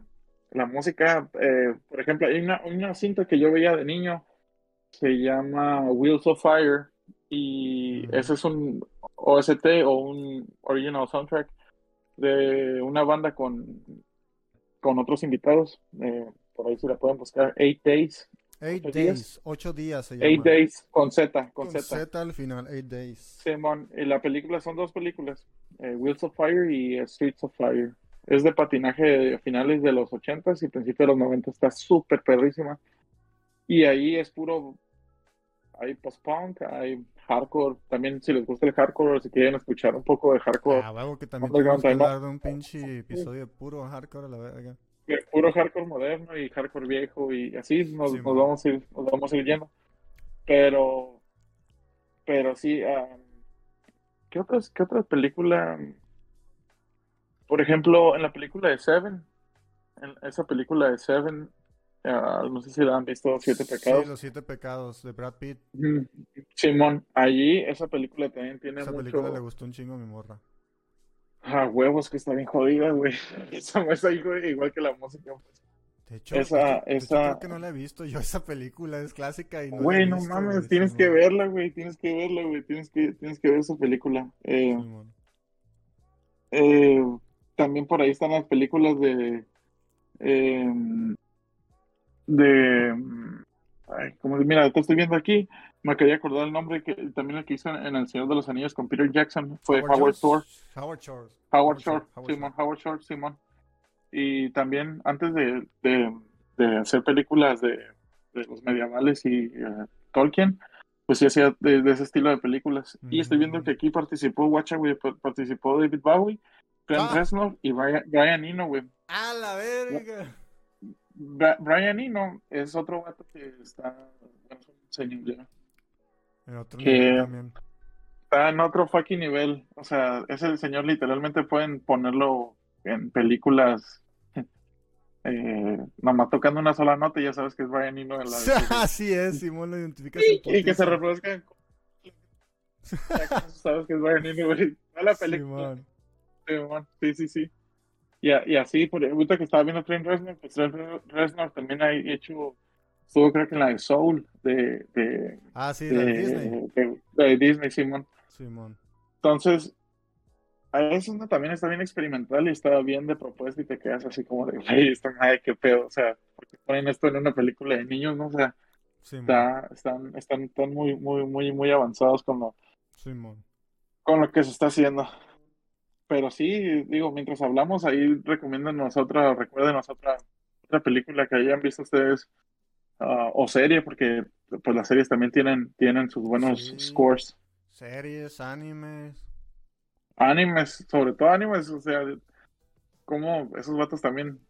la música, eh, por ejemplo, hay una, una cinta que yo veía de niño, se llama Wheels of Fire, y ese es un OST o un original soundtrack de una banda con, con otros invitados. Eh, por ahí se la pueden buscar, Eight Days. Eight Days, ocho días se llama. Eight Days, con Z, con, con Z. al final, Eight Days. Simón, y la película son dos películas, eh, Wheels of Fire y Streets of Fire. Es de patinaje de finales de los ochentas y principios de los 90, está súper perrísima. Y ahí es puro, hay post-punk, hay hardcore, también si les gusta el hardcore si quieren escuchar un poco de hardcore. Ah, huevo, que también hablar de un pinche episodio puro hardcore a la verga puro hardcore moderno y hardcore viejo y así nos, nos vamos a ir nos vamos a ir yendo. Pero pero sí um, qué otras qué otra película por ejemplo en la película de Seven en esa película de Seven uh, no sé si la han visto Siete Pecados. Sí los Siete Pecados de Brad Pitt. Simón allí esa película también tiene esa película le gustó un chingo a mi morra Ah, huevos, que está bien jodida, güey. <laughs> Esa es igual que la música, pues. De hecho, esa, esa... creo que no la he visto yo esa película, es clásica y no Güey, no mames, tienes que verla, güey, tienes que verla, güey, tienes que, tienes que ver esa película. Eh, eh, también por ahí están las películas de... Eh, de... Ay, como mira, te estoy viendo aquí, me quería acordar el nombre que también el que hizo en El Señor de los Anillos con Peter Jackson fue Howard Shore. Howard Shore. Howard Shore, Simon, Howard Shore, Simon. Y también antes de, de, hacer películas de, de, los medievales y uh, Tolkien, pues sí hacía de, ese estilo de películas. Y estoy viendo que aquí participó Watcha, güey, participó David Bowie, Trent ah. Reznor y Brian, Eno, güey. ¡A la verga! Brian Eno es otro gato que está, bueno, es un señor ya en otro nivel también. Está en otro fucking nivel. O sea, ese señor literalmente pueden ponerlo en películas <laughs> eh, nomás tocando una sola nota y ya sabes que es Brian Eno. En la <laughs> Así es, Simón lo identificas. Y, que se reproduzca. <laughs> sabes que es Brian Eno, güey. No la película. Simón. Sí, sí, sí. Y, y así, por ahorita que estaba viendo Trent Reznor, pues Trent Reznor también ha hecho estuvo creo que en la de Soul de, de ah sí de, Disney. de, Disney Simón. Simón. Entonces a veces uno también está bien experimental y está bien de propuesta y te quedas así como de hey esto ay qué pedo o sea porque ponen esto en una película de niños no o sea está, están están están muy muy muy muy avanzados con lo Simón. con lo que se está haciendo. Pero sí digo mientras hablamos ahí recomiendan otra recuerden otra otra película que hayan visto ustedes ah, o serie, porque pues las series también tienen, tienen sus buenos Sí. scores. Series, animes. Animes, sobre todo animes, o sea, como esos vatos también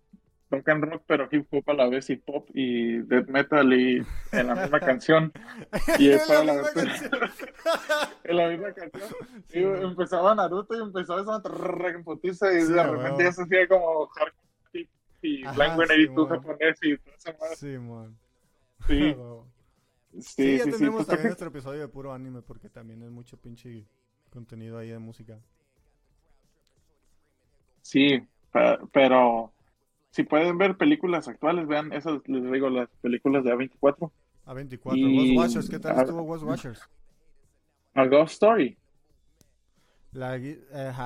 tocan rock, pero hip hop a la vez y pop y death metal y en la misma canción. <laughs> Y es para la la canción. <laughs> en la misma canción. Sí, Y empezaba Naruto y empezaba trrr, putiza y Sí, de a repente ya se hacía como hardcore y Blank sí, 182 bueno. japonés y toda esa madre. Simón. Sí, <laughs> Sí, sí, ya sí, sí. tendremos Pues, también toca- nuestro episodio de puro anime porque también es mucho pinche contenido ahí de música. Sí, pe- pero si pueden ver películas actuales, vean esas, les digo, las películas de A24. A24, Y- Ghost Watchers, ¿qué tal a- estuvo Ghost Watchers? A Ghost Story. La, eh,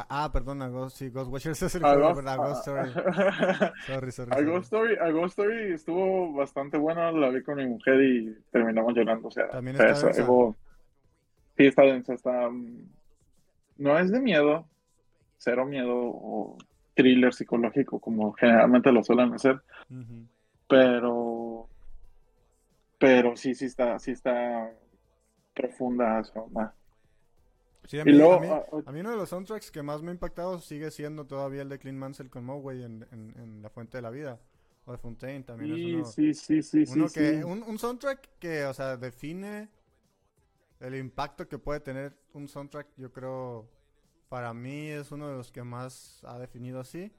ah, perdón, a Ghost, sí, Ghost Watchers es el A juego, Ghost, ¿verdad? Ghost Story. a- <laughs> Sorry, sorry. a sorry. Ghost Story, a Ghost Story estuvo bastante buena, la vi con mi mujer y terminamos llorando, o sea, También o sea, está eso- densa. algo- sí está densa, está, mm, no es de miedo, cero miedo o thriller psicológico como generalmente lo suelen hacer, pero, pero sí, sí está, sí está profunda esa onda. Sí, a Y mí, luego, a, mí, ah, ah, a mí uno de los soundtracks que más me ha impactado sigue siendo todavía el de Clean Mansell con Moway en, en, en La Fuente de la Vida. O de Fontaine también sí, es uno, sí, sí, sí, sí, uno que, sí. Un, un soundtrack que, o sea, define el impacto que puede tener un soundtrack, yo creo, para mí es uno de los que más ha definido así.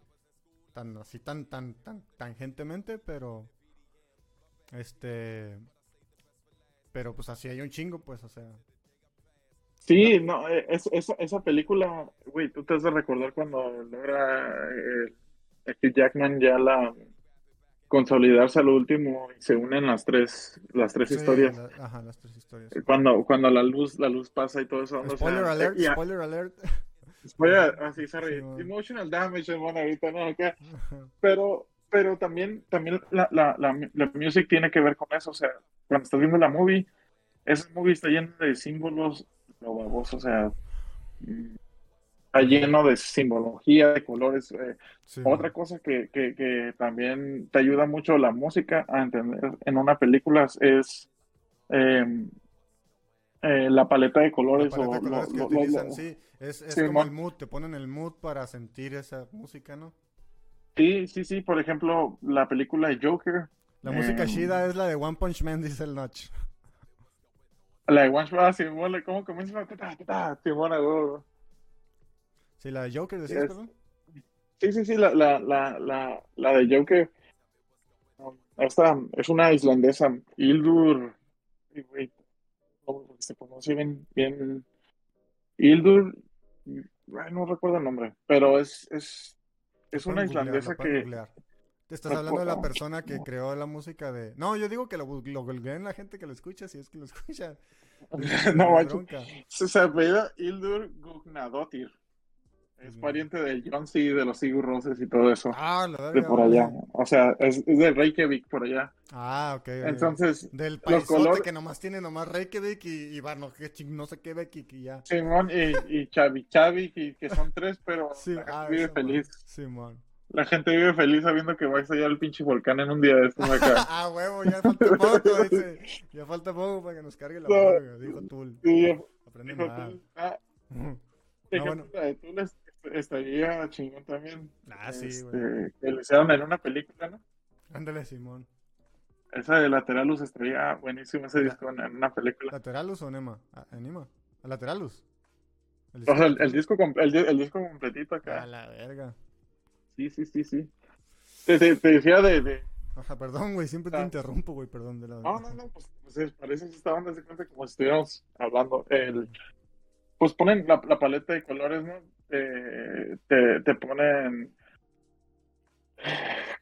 Tan, así, tan, tan, tan, tangentemente, pero... Este... Pero pues así hay un chingo, pues, o sea... Sí, no, eh, es- esa, esa película, güey, tú te has de recordar cuando logra eh, Hugh Jackman ya la consolidarse al último y se unen las tres, las tres sí, historias. la- ajá, las tres historias. Cuando, cuando la luz, la luz pasa y todo eso. o sea, Spoiler alert, spoiler alert. spoiler, <laughs> así, sorry, Sí, man. emotional damage, bueno, ahorita no, acá. Pero, pero también, también la, la, la, la music tiene que ver con eso. O sea, cuando estás viendo la movie, ese movie está lleno de símbolos, lo baboso, o sea, mm, está lleno de simbología, de colores. eh. Sí, Otra cosa que, que, que también te ayuda mucho la música a entender en una película es eh, eh, la paleta de La colores paleta o de colores lo- que lo- lo- utilizan, lo- sí. Es, es Sí, como el mood, te ponen el mood para sentir esa música, ¿no? Sí, sí, sí, por ejemplo, la película de Joker. La música eh, chida es la de One Punch Man, dice el Notch. La de One Shot, Simón, ¿cómo comienza? Ta, ta, ta, Simón, huevo. Sí, la de Joker, decías, perdón. Sí, sí, sí, la, la, la, la, la de Joker. Esta es una islandesa, Hildur. güey, se pronuncia bien, bien. Hildur. ay, no recuerdo el nombre, pero es, es, es una islandesa que. Estás hablando de la persona que creó la música de... No, yo digo que lo, lo googleen la gente que lo escucha, si es que lo <laughs> escucha. <laughs> No, macho. Se apellida Hildur Gugnadottir. Es pariente del John C. de los Sigur Roses y todo eso. Ah, la De por allá. O sea, es, es de Reykjavik por allá. Ah, ok. Entonces, Del colores- que nomás tiene nomás Reykjavik y, y va, no, que ching- no sé qué Beck y ya. Simón y, y Chavi Chavi, y que son tres, pero Sí, ah, vive feliz. Simón. La gente vive feliz sabiendo que va a estallar el pinche volcán en un día de estos acá. <laughs> ah, huevo, ya falta poco, dice. Ya falta poco para que nos cargue la No. verga, dijo Tul. Y Aprende dijo mal. tú, ah, <laughs> fíjate, bueno. la de les- estaría chingón también. Ah, sí, Este, güey. que lo hicieron en una película, ¿no? Ándale, Simón. Esa de Lateralus estaría buenísimo ese disco en, una película. ¿Lateralus o Nema? Ah, ¿Enima? ¿A ¿Lateralus? El O sea, el, el disco, el, el disco completito A acá. la verga. Sí, sí, sí, sí. Te, te- te decía de, de- Ajá, perdón, güey, siempre te Ah. interrumpo, güey, perdón. De la... No, no, no, pues, pues es- parece que esta onda se cuenta como si estuviéramos hablando. El, pues ponen la, la paleta de colores, ¿no? Te, te, te ponen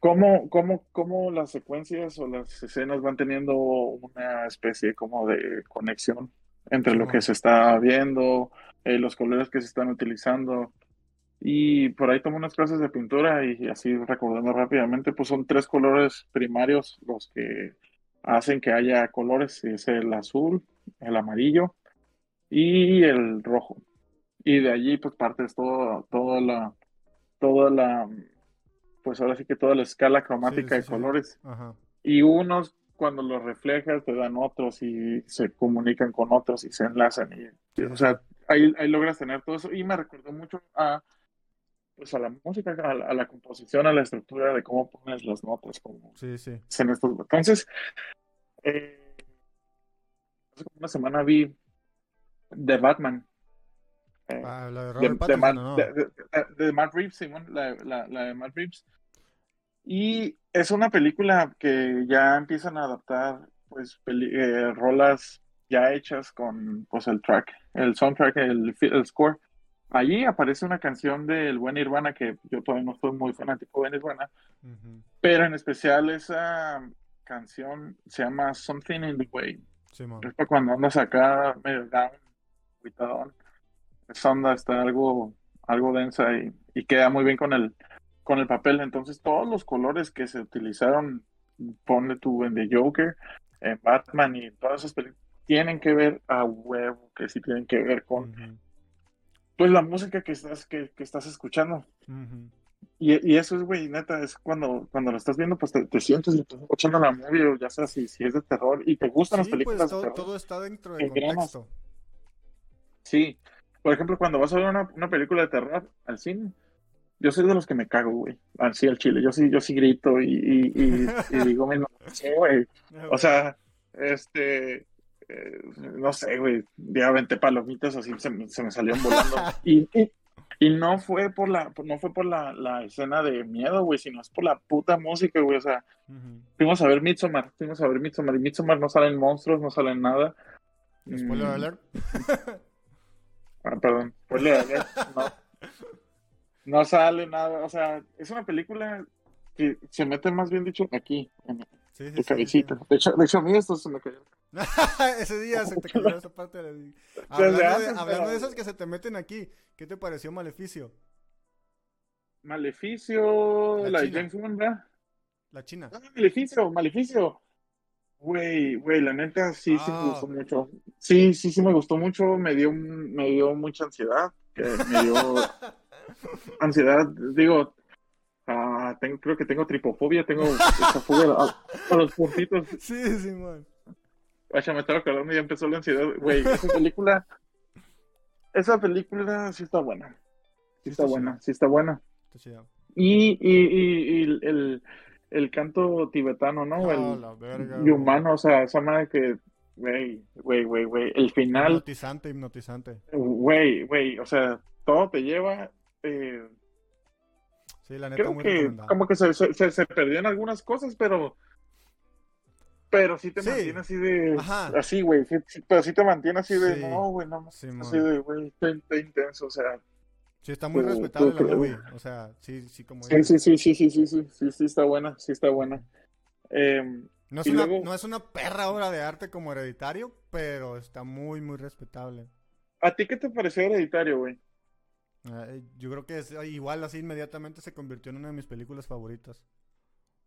cómo, cómo, cómo las secuencias o las escenas van teniendo una especie como de conexión entre lo que se está viendo, eh, los colores que se están utilizando. Y por ahí tomo unas clases de pintura y así recordando rápidamente, pues son tres colores primarios los que hacen que haya colores, es el azul, el amarillo y el rojo. Y de allí pues partes todo, toda la, toda la, pues ahora sí que toda la escala cromática sí, de sí. colores. Ajá. Y unos cuando los reflejas te dan otros y se comunican con otros y se enlazan. Y, o sea, ahí, ahí logras tener todo eso. Y me recordó mucho a, pues a la música, a la, composición, a la estructura de cómo pones las notas. Como sí, sí. Entonces, eh, hace como una semana vi The Batman. Eh, ah, la de Robert de, Pattinson, de, de, Matt Reeves, Simón, la, la, la de Matt Reeves. Y es una película que ya empiezan a adaptar pues eh, rolas ya hechas con pues el track, el soundtrack, el, el score. Allí aparece una canción del buen Nirvana que yo todavía no soy muy fanático de Nirvana, pero en especial esa canción se llama Something in the Way. es para cuando andas acá medio down, Esa onda está algo, algo densa y, y queda muy bien con el, con el papel. Entonces, todos los colores que se utilizaron, ponle tú en The Joker, en Batman y todas esas películas, tienen que ver a huevo, que sí tienen que ver con pues la música que estás, que, estás escuchando. y, eso es, güey, neta, es cuando, cuando lo estás viendo, pues te, sientes y estás escuchando la movie, ya sea si, si es de terror y te gustan las pues, películas. todo, está dentro del contexto. Sí. Por ejemplo, cuando vas a ver una, una película de terror al cine, yo soy de los que me cago, güey. Así al chile. Yo sí, yo sí grito y, y, digo, no sé, güey. <laughs> O sea, este, eh, no sé, güey. Ya aventé palomitas así se, me salieron <laughs> volando. y, y, no fue por la, no fue por la, la escena de miedo, güey, sino es por la puta música, güey. O sea, fuimos a ver Midsommar, fuimos a ver Midsommar. Y Midsommar no salen monstruos, no salen nada. Spoiler mm. alert. ah, perdón. Spoiler alert. No. No sale nada, o sea, es una película que se mete más bien dicho aquí, en tu cabecita. De, hecho, de hecho, a mí esto se me cayó. <laughs> Ese día se te cayó esa parte de la... <laughs> Hablando, de, hablando de esas que se te meten aquí, ¿qué te pareció Maleficio? Maleficio, la, de James Wan, ¿verdad? La China. Ah, Maleficio, Maleficio. Güey, güey, la neta sí, sí me ah. gustó mucho. Sí, sí, sí me gustó mucho. Me dio, me dio mucha ansiedad. Que me dio <laughs> ansiedad, digo, ah, tengo, creo que tengo tripofobia, tengo esa fobia a, los puntitos. Sí, sí, man. Vaya, me estaba acordando y ya empezó la ansiedad. <laughs> Güey, esa película, esa película sí está buena. Sí está, buena, sí está buena. Y, y, y, el, el canto tibetano, ¿no? Oh, el, y humano, o sea, esa madre que Güey, güey, güey, güey. El final. Hipnotizante, hipnotizante. Güey, güey. O sea, todo te lleva eh, sí, la neta creo que como que se, se, se, perdían algunas cosas, pero pero sí te mantiene así de así, güey, pero sí te mantiene así de no, güey, no, así de, güey, está, intenso, o sea, Sí, está muy respetable la movie, o sea, sí, sí, como sí, sí, sí, sí, sí, sí, sí, sí, sí, está buena, sí está buena. Eh, no, es una, no es una perra obra de arte como Hereditario, pero está muy, muy respetable. ¿A ti qué te pareció Hereditario, güey? yo creo que es, igual así inmediatamente se convirtió en una de mis películas favoritas.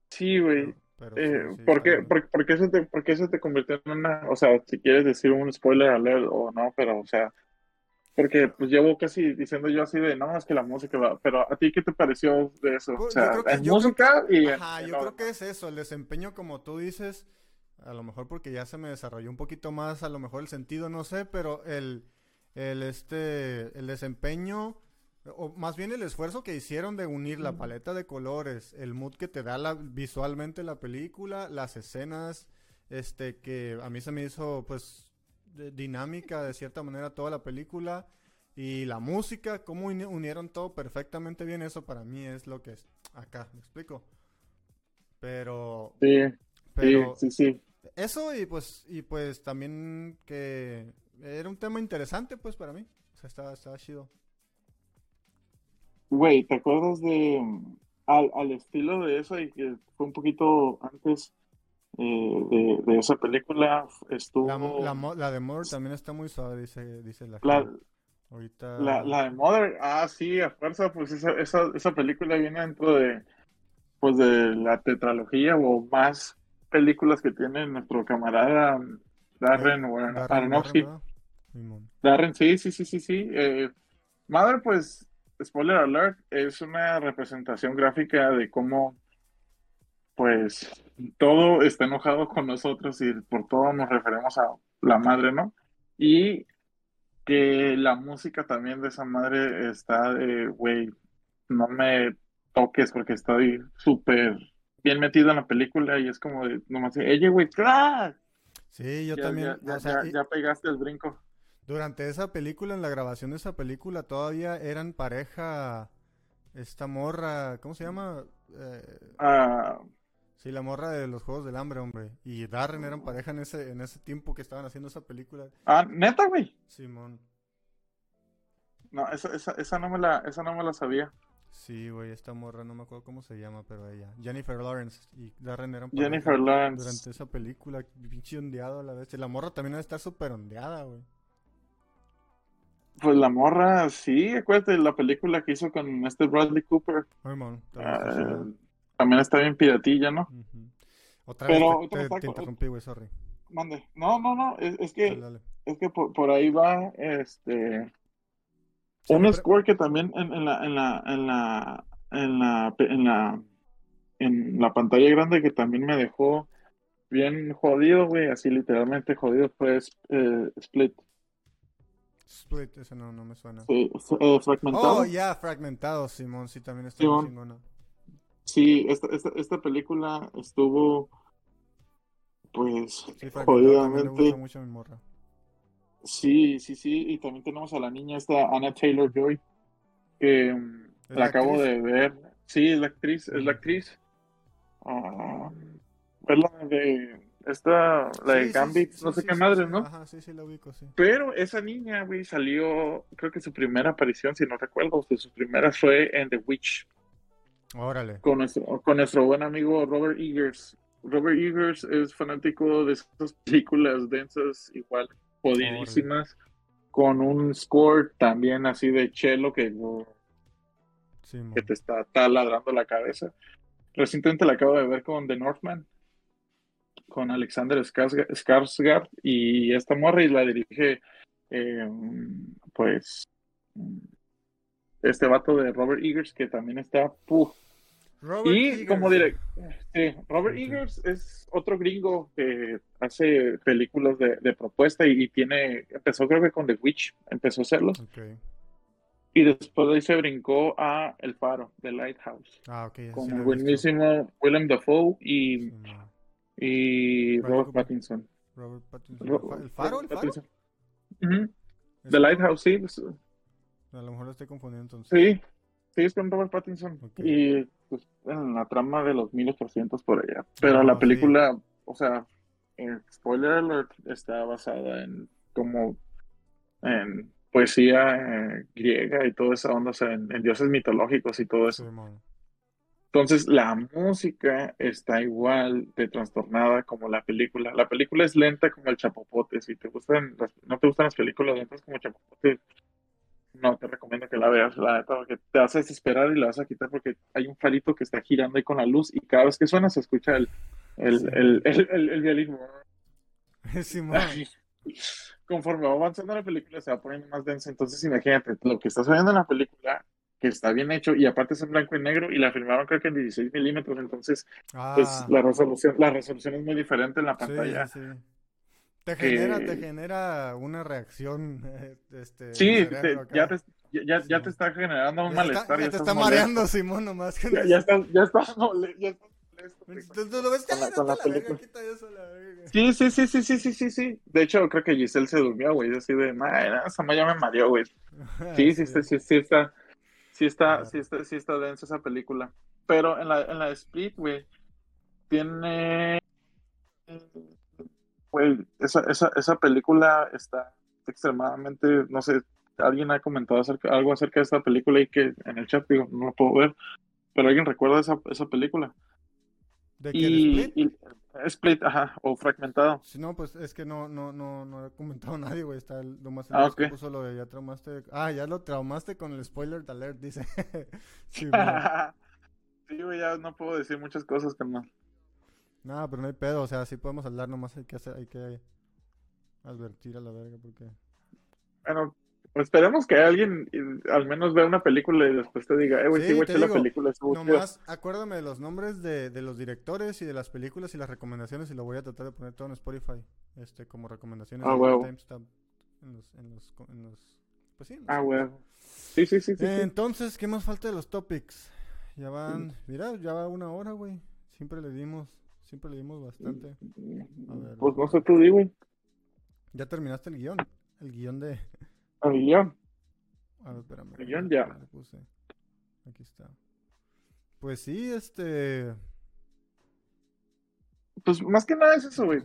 Sí, güey. Eh, ¿por, qué, por, qué se te, ¿Por qué se te convirtió en una, o sea, si quieres decir un spoiler alert o no, pero, o sea, porque pues llevo casi diciendo yo así de, no, es que la música va, pero ¿a ti qué te pareció de eso? O sea, es música y... Ajá, yo creo que es eso, el desempeño como tú dices, a lo mejor porque ya se me desarrolló un poquito más, a lo mejor el sentido, no sé, pero el, el, este, el desempeño o más bien el esfuerzo que hicieron de unir la paleta de colores, el mood que te da la, visualmente la película, las escenas, este, que a mí se me hizo, pues, dinámica de cierta manera toda la película y la música, cómo unieron todo perfectamente bien, eso para mí es lo que es acá, ¿me explico? Pero... Sí, pero, sí, sí, Eso y pues, y pues también que era un tema interesante, pues, para mí. O sea, estaba, estaba chido. Güey, ¿te acuerdas de al, estilo de eso y que fue un poquito antes eh, de, esa película estuvo la, de Mother también está muy suave dice dice la, la ahorita la, la, de Mother ah sí a fuerza pues esa, esa, esa película viene dentro de pues de la tetralogía o más películas que tiene nuestro camarada Darren, o Aronofsky. Darren, sí sí sí sí sí eh, Mother pues spoiler alert, es una representación gráfica de cómo pues todo está enojado con nosotros y por todo nos referimos a la madre, ¿no? Y que la música también de esa madre está de, güey, no me toques porque estoy súper bien metido en la película y es como de, nomás, ella, güey, ¡claro! Sí, yo Ya, también. ya, o sea, ya, y- ya pegaste el brinco. Durante esa película, en la grabación de esa película, todavía eran pareja. Esta morra, ¿cómo se llama? Eh, Ah, sí, la morra de los Juegos del Hambre, hombre. Y Darren eran pareja en ese, en ese tiempo que estaban haciendo esa película. ah, neta, güey. Simón. No, esa, esa, esa no me la, esa no me la sabía. Sí, güey, esta morra, no me acuerdo cómo se llama, pero ella. Jennifer Lawrence y Darren eran pareja Jennifer Lawrence. durante esa película. Pinche ondeado a la vez. La morra también debe estar súper ondeada, güey. Pues la morra, sí, acuérdate la película que hizo con este Bradley Cooper. Ay, man, también está Ah, también está bien piratilla, ¿no? Otra Pero vez te, me te- está te co- interrumpí, güey, sorry. Mande. No, no, no, es, es que, Dale, dale. es que por, por ahí va, este, Sí, un pero- score que también en, en la, en la, en la, en la, en la, en la pantalla grande que también me dejó bien jodido, güey, así literalmente jodido fue eh, Split. Split, ese no, no me suena. Sí, eh, fragmentado. Oh, ya, fragmentado, Simón, sí, también está muy chingona. Sí, esta, esta, esta película estuvo, pues, Sí, también me jodidamente. mucho mi morra. Sí, sí, sí, y también tenemos a la niña esta Anna Taylor Joy, que mm, ¿Es la la acabo de ver. Sí, es la actriz, es la actriz. Ah, es la de esta, la de Sí, Gambit, sí, no sé qué madre, ¿no? Ajá, sí, sí, la ubico, sí. Pero esa niña, güey, salió, creo que su primera aparición, si no recuerdo, de sus primeras fue en The Witch, Órale. con nuestro, con nuestro buen amigo Robert Eggers. Robert Eggers es fanático de esas películas densas, igual, jodidísimas, con un score también así de chelo que, Simón. que te está taladrando la cabeza. Recientemente la acabo de ver con The Northman, con Alexander Skarsgård, y esta morra y la dirige, eh, pues, este vato de Robert Eggers que también está, puf, Robert y Eggers. como direct, sí, Robert. Eggers es otro gringo que hace películas de, de propuesta y, y tiene, empezó creo que con The Witch, empezó a hacerlo, y después de ahí se brincó a El Faro, The Lighthouse, Ah, sí con el buenísimo Willem Dafoe y. y Robert. Pattinson. Robert Pattinson. ¿El fa- ¿El faro? ¿El faro? Ujú, ¿Es The Lighthouse, sí, pues, A lo mejor lo estoy confundiendo entonces. sí, sí, es con Robert Pattinson. Ok. Y pues, en la trama de los 1800 por allá. Pero Ah, la sí. película, o sea, eh, spoiler alert, está basada en como en poesía eh, griega y toda esa onda, o sea, en, en dioses mitológicos y todo eso. Simón. Entonces, la música está igual de trastornada como la película. La película es lenta como el chapopote. Si te gustan, las- no te gustan las películas lentas como chapopote, no te recomiendo que la veas, la neta, porque te vas a desesperar y la vas a quitar porque hay un farito que está girando ahí con la luz y cada vez que suena se escucha el, el, Sí. el, el, el- el violín. <laughs> Simón. Conforme va avanzando la película se va poniendo más densa. Entonces, imagínate, lo que estás viendo en la película, que está bien hecho y aparte es en blanco y negro y la filmaron creo que en 16 milímetros. Entonces, pues Ah, la resolución, la resolución es muy diferente en la pantalla. sí, sí. Te que- genera, te genera una reacción, eh, este, Sí, te- ya, te, ya, te está generando un Ya malestar. está, ya ya te está mareando, Simón, nomás con Ya, estás, ya estás <laughs> molesto. Sí, sí, sí, sí, sí, sí, sí, sí. De hecho, creo que Giselle se durmió, güey. Así de, "Ay, no, esa ya me mareó, güey. <laughs> Sí, sí, sí, sí, sí está, sí está, Claro. sí está, sí está densa esa película. Pero en la, en la Split, güey, tiene, güey, esa, esa, esa película está extremadamente, no sé, alguien ha comentado acerca, algo acerca de esta película y que en el chat, digo, no lo puedo ver, pero alguien recuerda esa, esa película. ¿De qué? ¿De Y, Split? y Split, ajá, o fragmentado. Si no, pues es que no, no, no, no he comentado a <laughs> nadie, güey. Está el, nomás el Ah, Luis que ok. puso lo de ya traumaste. Ah, ya lo traumaste con el spoiler alert, dice. <laughs> sí, güey. <laughs> Sí, güey, ya no puedo decir muchas cosas, carnal. No, pero no hay pedo, o sea, sí podemos hablar, nomás hay que hacer, hay que advertir a la verga porque. Bueno, Esperemos que alguien eh, al menos vea una película y después te diga, eh, güey, sí, Sí, güey, la película chida". Nomás acuérdame de los nombres de, de los directores y de las películas y las recomendaciones y lo voy a tratar de poner todo en Spotify, este, como recomendaciones Ah, huevo. en los, en los, en los, pues sí, en los- Ah, güey. Sí, sí, sí, sí. Eh, sí. Entonces, ¿qué más falta de los topics? Ya van, mira, ya va una hora, güey. Siempre le dimos, siempre le dimos bastante. a ver. Pues no sé tú, güey. Ya terminaste el guion, el guion de, A a ver, espérame. El guion ya puse. Aquí está. Pues sí, este, Pues más que nada es eso, güey.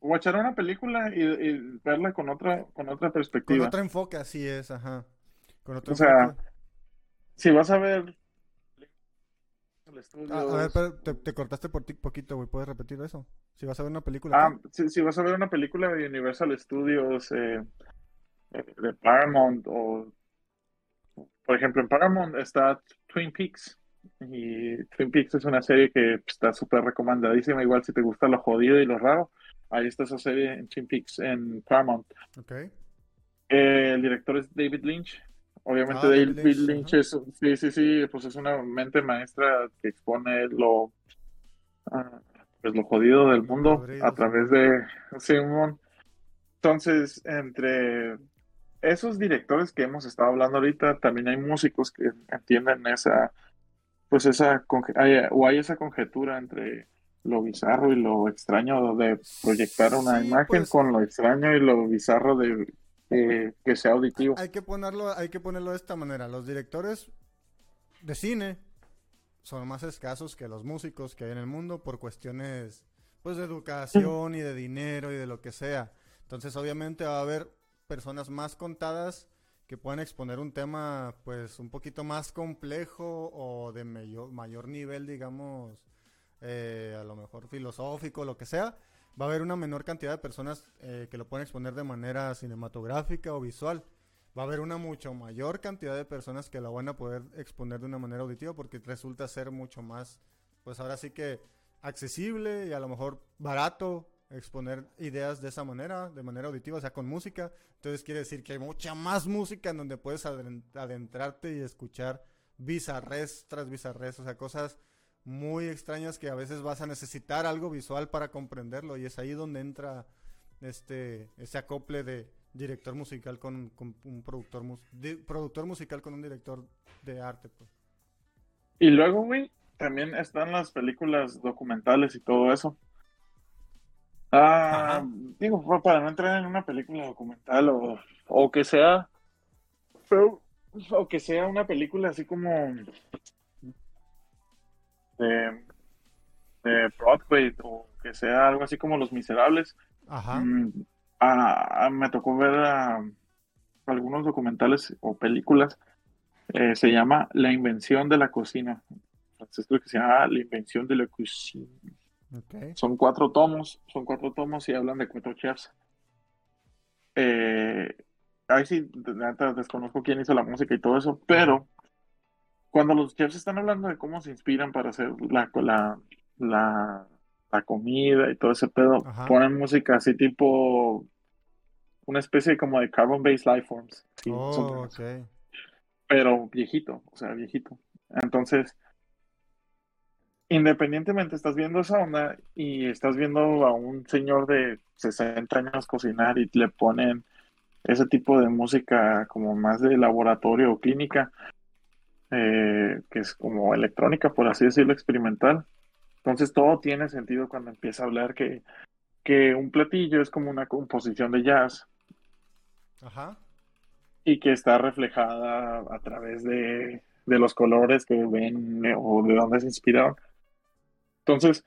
Watchar una película y, y verla con otra, con otra con perspectiva. otro enfoque, así es, ajá. Con otro O sea, enfoque. Si vas a ver Ah, a ver, pero te, te cortaste por ti poquito, güey. ¿Puedes repetir eso? Si vas a ver una película. Ah, si, si vas a ver una película de Universal Studios, eh, de Paramount, o por ejemplo, en Paramount está Twin Peaks. Y Twin Peaks es una serie que pues, está súper recomendadísima. Igual si te gusta lo jodido y lo raro, ahí está esa serie en Twin Peaks en Paramount. ¿qué? Ok. Eh, el director es David Lynch. Obviamente Ah, David, Lynch, es, sí, sí, sí, pues es una mente maestra que expone lo, ah, pues lo jodido del mundo a través de Simon. Entonces, entre esos directores que hemos estado hablando ahorita, también hay músicos que entienden esa, pues esa, hay- o hay esa conjetura entre lo bizarro y lo extraño de proyectar una Sí, imagen pues- con lo extraño y lo bizarro de eh, que sea auditivo. Hay que ponerlo, hay que ponerlo de esta manera. Los directores de cine son más escasos que los músicos que hay en el mundo por cuestiones pues de educación y de dinero y de lo que sea. Entonces, obviamente va a haber personas más contadas que puedan exponer un tema pues un poquito más complejo o de mayor, nivel, digamos, eh, a lo mejor filosófico, lo que sea. Va a haber una menor cantidad de personas eh, que lo pueden exponer de manera cinematográfica o visual. Va a haber una mucho mayor cantidad de personas que la van a poder exponer de una manera auditiva porque resulta ser mucho más, pues ahora sí que accesible y a lo mejor barato exponer ideas de esa manera, de manera auditiva, o sea, con música. Entonces quiere decir que hay mucha más música en donde puedes adentrarte y escuchar bizarres tras bizarres, o sea, cosas muy extrañas que a veces vas a necesitar algo visual para comprenderlo y es ahí donde entra este ese acople de director musical con, un productor mus- productor musical con un director de arte pues. Y luego, güey, también están las películas documentales y todo eso. Ah, Ajá. digo, pa- para no entrar en una película documental o, o que sea, pero, o que sea una película así como de, de Broadway o que sea algo así como Los Miserables. Ajá. Mm, ah, ah, me tocó ver ah, algunos documentales o películas. Eh, se llama La invención de la cocina. Entonces creo que se llama La invención de la cocina. Son cuatro tomos, son cuatro tomos y hablan de cuatro chefs. Eh, ahí sí, desconozco quién hizo la música y todo eso, pero cuando los chefs están hablando de cómo se inspiran para hacer la, la, la, la comida y todo ese pedo, Ajá. ponen música así tipo una especie como de carbon-based life forms. Sí, Oh, son- ok. pero viejito, o sea, viejito. Entonces, independientemente estás viendo esa onda y estás viendo a un señor de 60 años cocinar y le ponen ese tipo de música como más de laboratorio o clínica, eh, que es como electrónica, por así decirlo, experimental. Entonces todo tiene sentido cuando empieza a hablar que, que un platillo es como una composición de jazz Ajá. y que está reflejada a través de, de los colores que ven o de dónde se inspiraron. Entonces,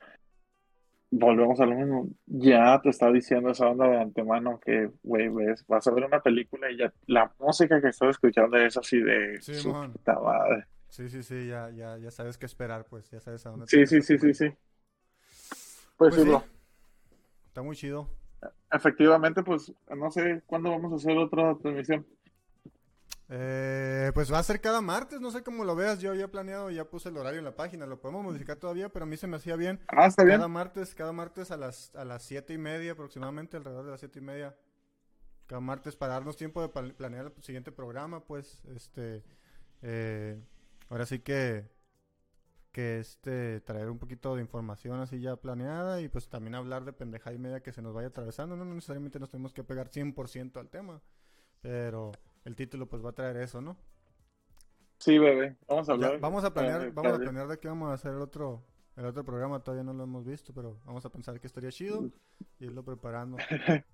volvemos a lo mismo. Ya te está diciendo esa onda de antemano que, güey, ves, vas a ver una película y ya la música que estás escuchando es así de Sí, su puta madre. Sí, sí, sí, ya, ya, ya sabes qué esperar, pues, ya sabes a dónde Sí, te sí, sí, sí, sí. Pues, Pues sí. Está muy chido. Efectivamente, pues no sé cuándo vamos a hacer otra transmisión. Eh, pues va a ser cada martes, no sé cómo lo veas. Yo ya he planeado, ya puse el horario en la página. Lo podemos modificar todavía, pero a mí se me hacía bien. Ah, está bien. Cada martes, cada martes a las a las siete y media aproximadamente, alrededor de las siete y media. cada martes para darnos tiempo de planear el siguiente programa, pues, este, eh, ahora sí que, que este, traer un poquito de información así ya planeada y pues también hablar de pendeja y media que se nos vaya atravesando, no, no necesariamente nos tenemos que pegar 100% al tema, pero el título pues va a traer eso, ¿no? Sí, bebé. Vamos a Ya, hablar. vamos a planear, eh, vamos a planear de qué vamos a hacer el otro, el otro programa, todavía no lo hemos visto, pero vamos a pensar que estaría chido y irlo preparando. <laughs>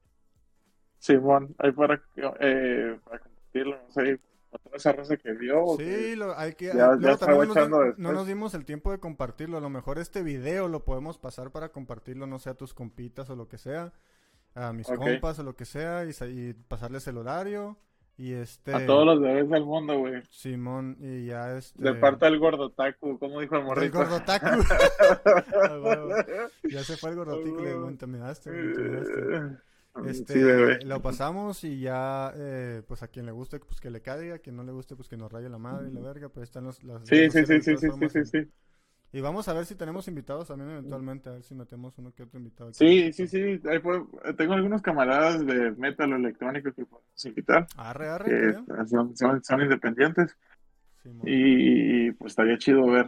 Simón, ahí para, eh, para compartirlo, no sé, para toda esa raza que vio. Sí, que- lo, hay que, Ya- luego ya también nos, no nos dimos el tiempo de compartirlo, a lo mejor este video lo podemos pasar para compartirlo, no sé, a tus compitas o lo que sea, a mis compas o lo que sea, y pasarles el horario, y este... A todos los bebés del mundo, güey. Simón, y ya este... De parte del gordo taku, como dijo el morrito. gordotaku. <laughs> A huevo. ya se fue el gordotaku, le lo intimidaste, lo intimidaste. Este, Sí, bebé. lo pasamos y ya, eh, pues a quien le guste, pues que le caiga, a quien no le guste, pues que nos raye la madre y la verga, pues ahí están los, las Sí, sí, sí, sí, sí, sí, sí. Y vamos a ver si tenemos invitados también eventualmente, a ver si metemos uno que otro invitado. aquí. Sí, sí, sí. Ahí puedo- tengo algunos camaradas de metal o electrónico que podemos invitar, Arre, arre, que son, son, son independientes. Y pues estaría chido ver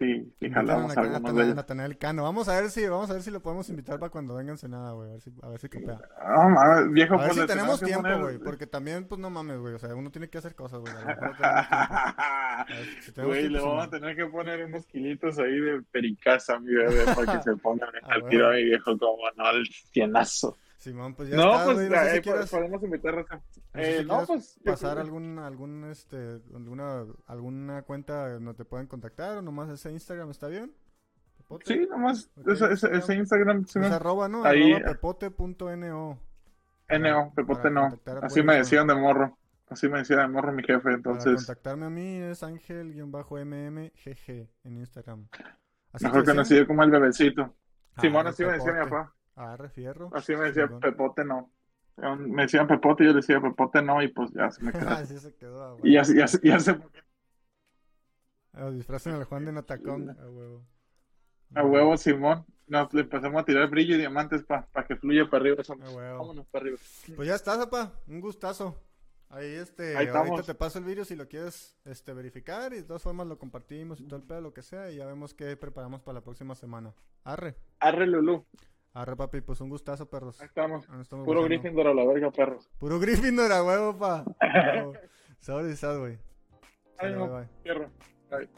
si, si Invitan a jalamos Nata- algunos de Cano. Vamos a ver si, vamos a ver si lo podemos invitar para cuando venga Ensenada, güey, a ver si, a ver si copea. No, mames, viejo, A ver pues si tenemos tiempo, güey, porque también, pues no mames, güey, o sea, uno tiene que hacer cosas, güey. si Güey, tiempo, le vamos a tener que poner unos kilitos ahí de pericasa, mi bebé, para que <laughs> se pongan Ah, al tiro a mi viejo como no al cienazo. Simón, pues ya No, está, pues güey, no sé si ahí quieras- podemos invitar a No eh, si No, pues yo pasar creo- algún, algún, este, alguna, alguna cuenta donde te pueden contactar o nomás ese Instagram, ¿está bien? Pepote. Sí, nomás Ok, ese, ese, ese Instagram, sí, Es me- arroba, ¿no? Ahí- Arroba pepote.no. NO, Pepote para no. Así me decían de morro. Así me decía de morro mi jefe, Para entonces. contactarme a mí es ángel-mmmgg en Instagram. Así Mejor conocido como el bebecito. Ah, Simón, así me decía mi papá. Ah, refierro. Así me decía. Pepote no. Me decían Pepote y yo decía Pepote no, y pues ya se me <laughs> quedó. Así se quedó, a huevo. y ya, ya, ya se Ah, disfracen al Juan de Natacón, a huevo. A huevo, Simón. Nos le empezamos a tirar brillo y diamantes para que fluya para arriba. huevo. Vámonos para arriba. Pues ya está, Zapa. Un gustazo. Ahí, este, Ahí ahorita te paso el vídeo si lo quieres este, verificar y de todas formas lo compartimos y todo el pedo, lo que sea, y ya vemos qué preparamos para la próxima semana. Arre. Arre, Lulú. Arre, papi, pues un gustazo, perros. Ahí estamos. Puro bajando. Gryffindor a la verga, perros. Puro Gryffindor a huevo, pa. <laughs> Sobres, güey. Bye. Bye.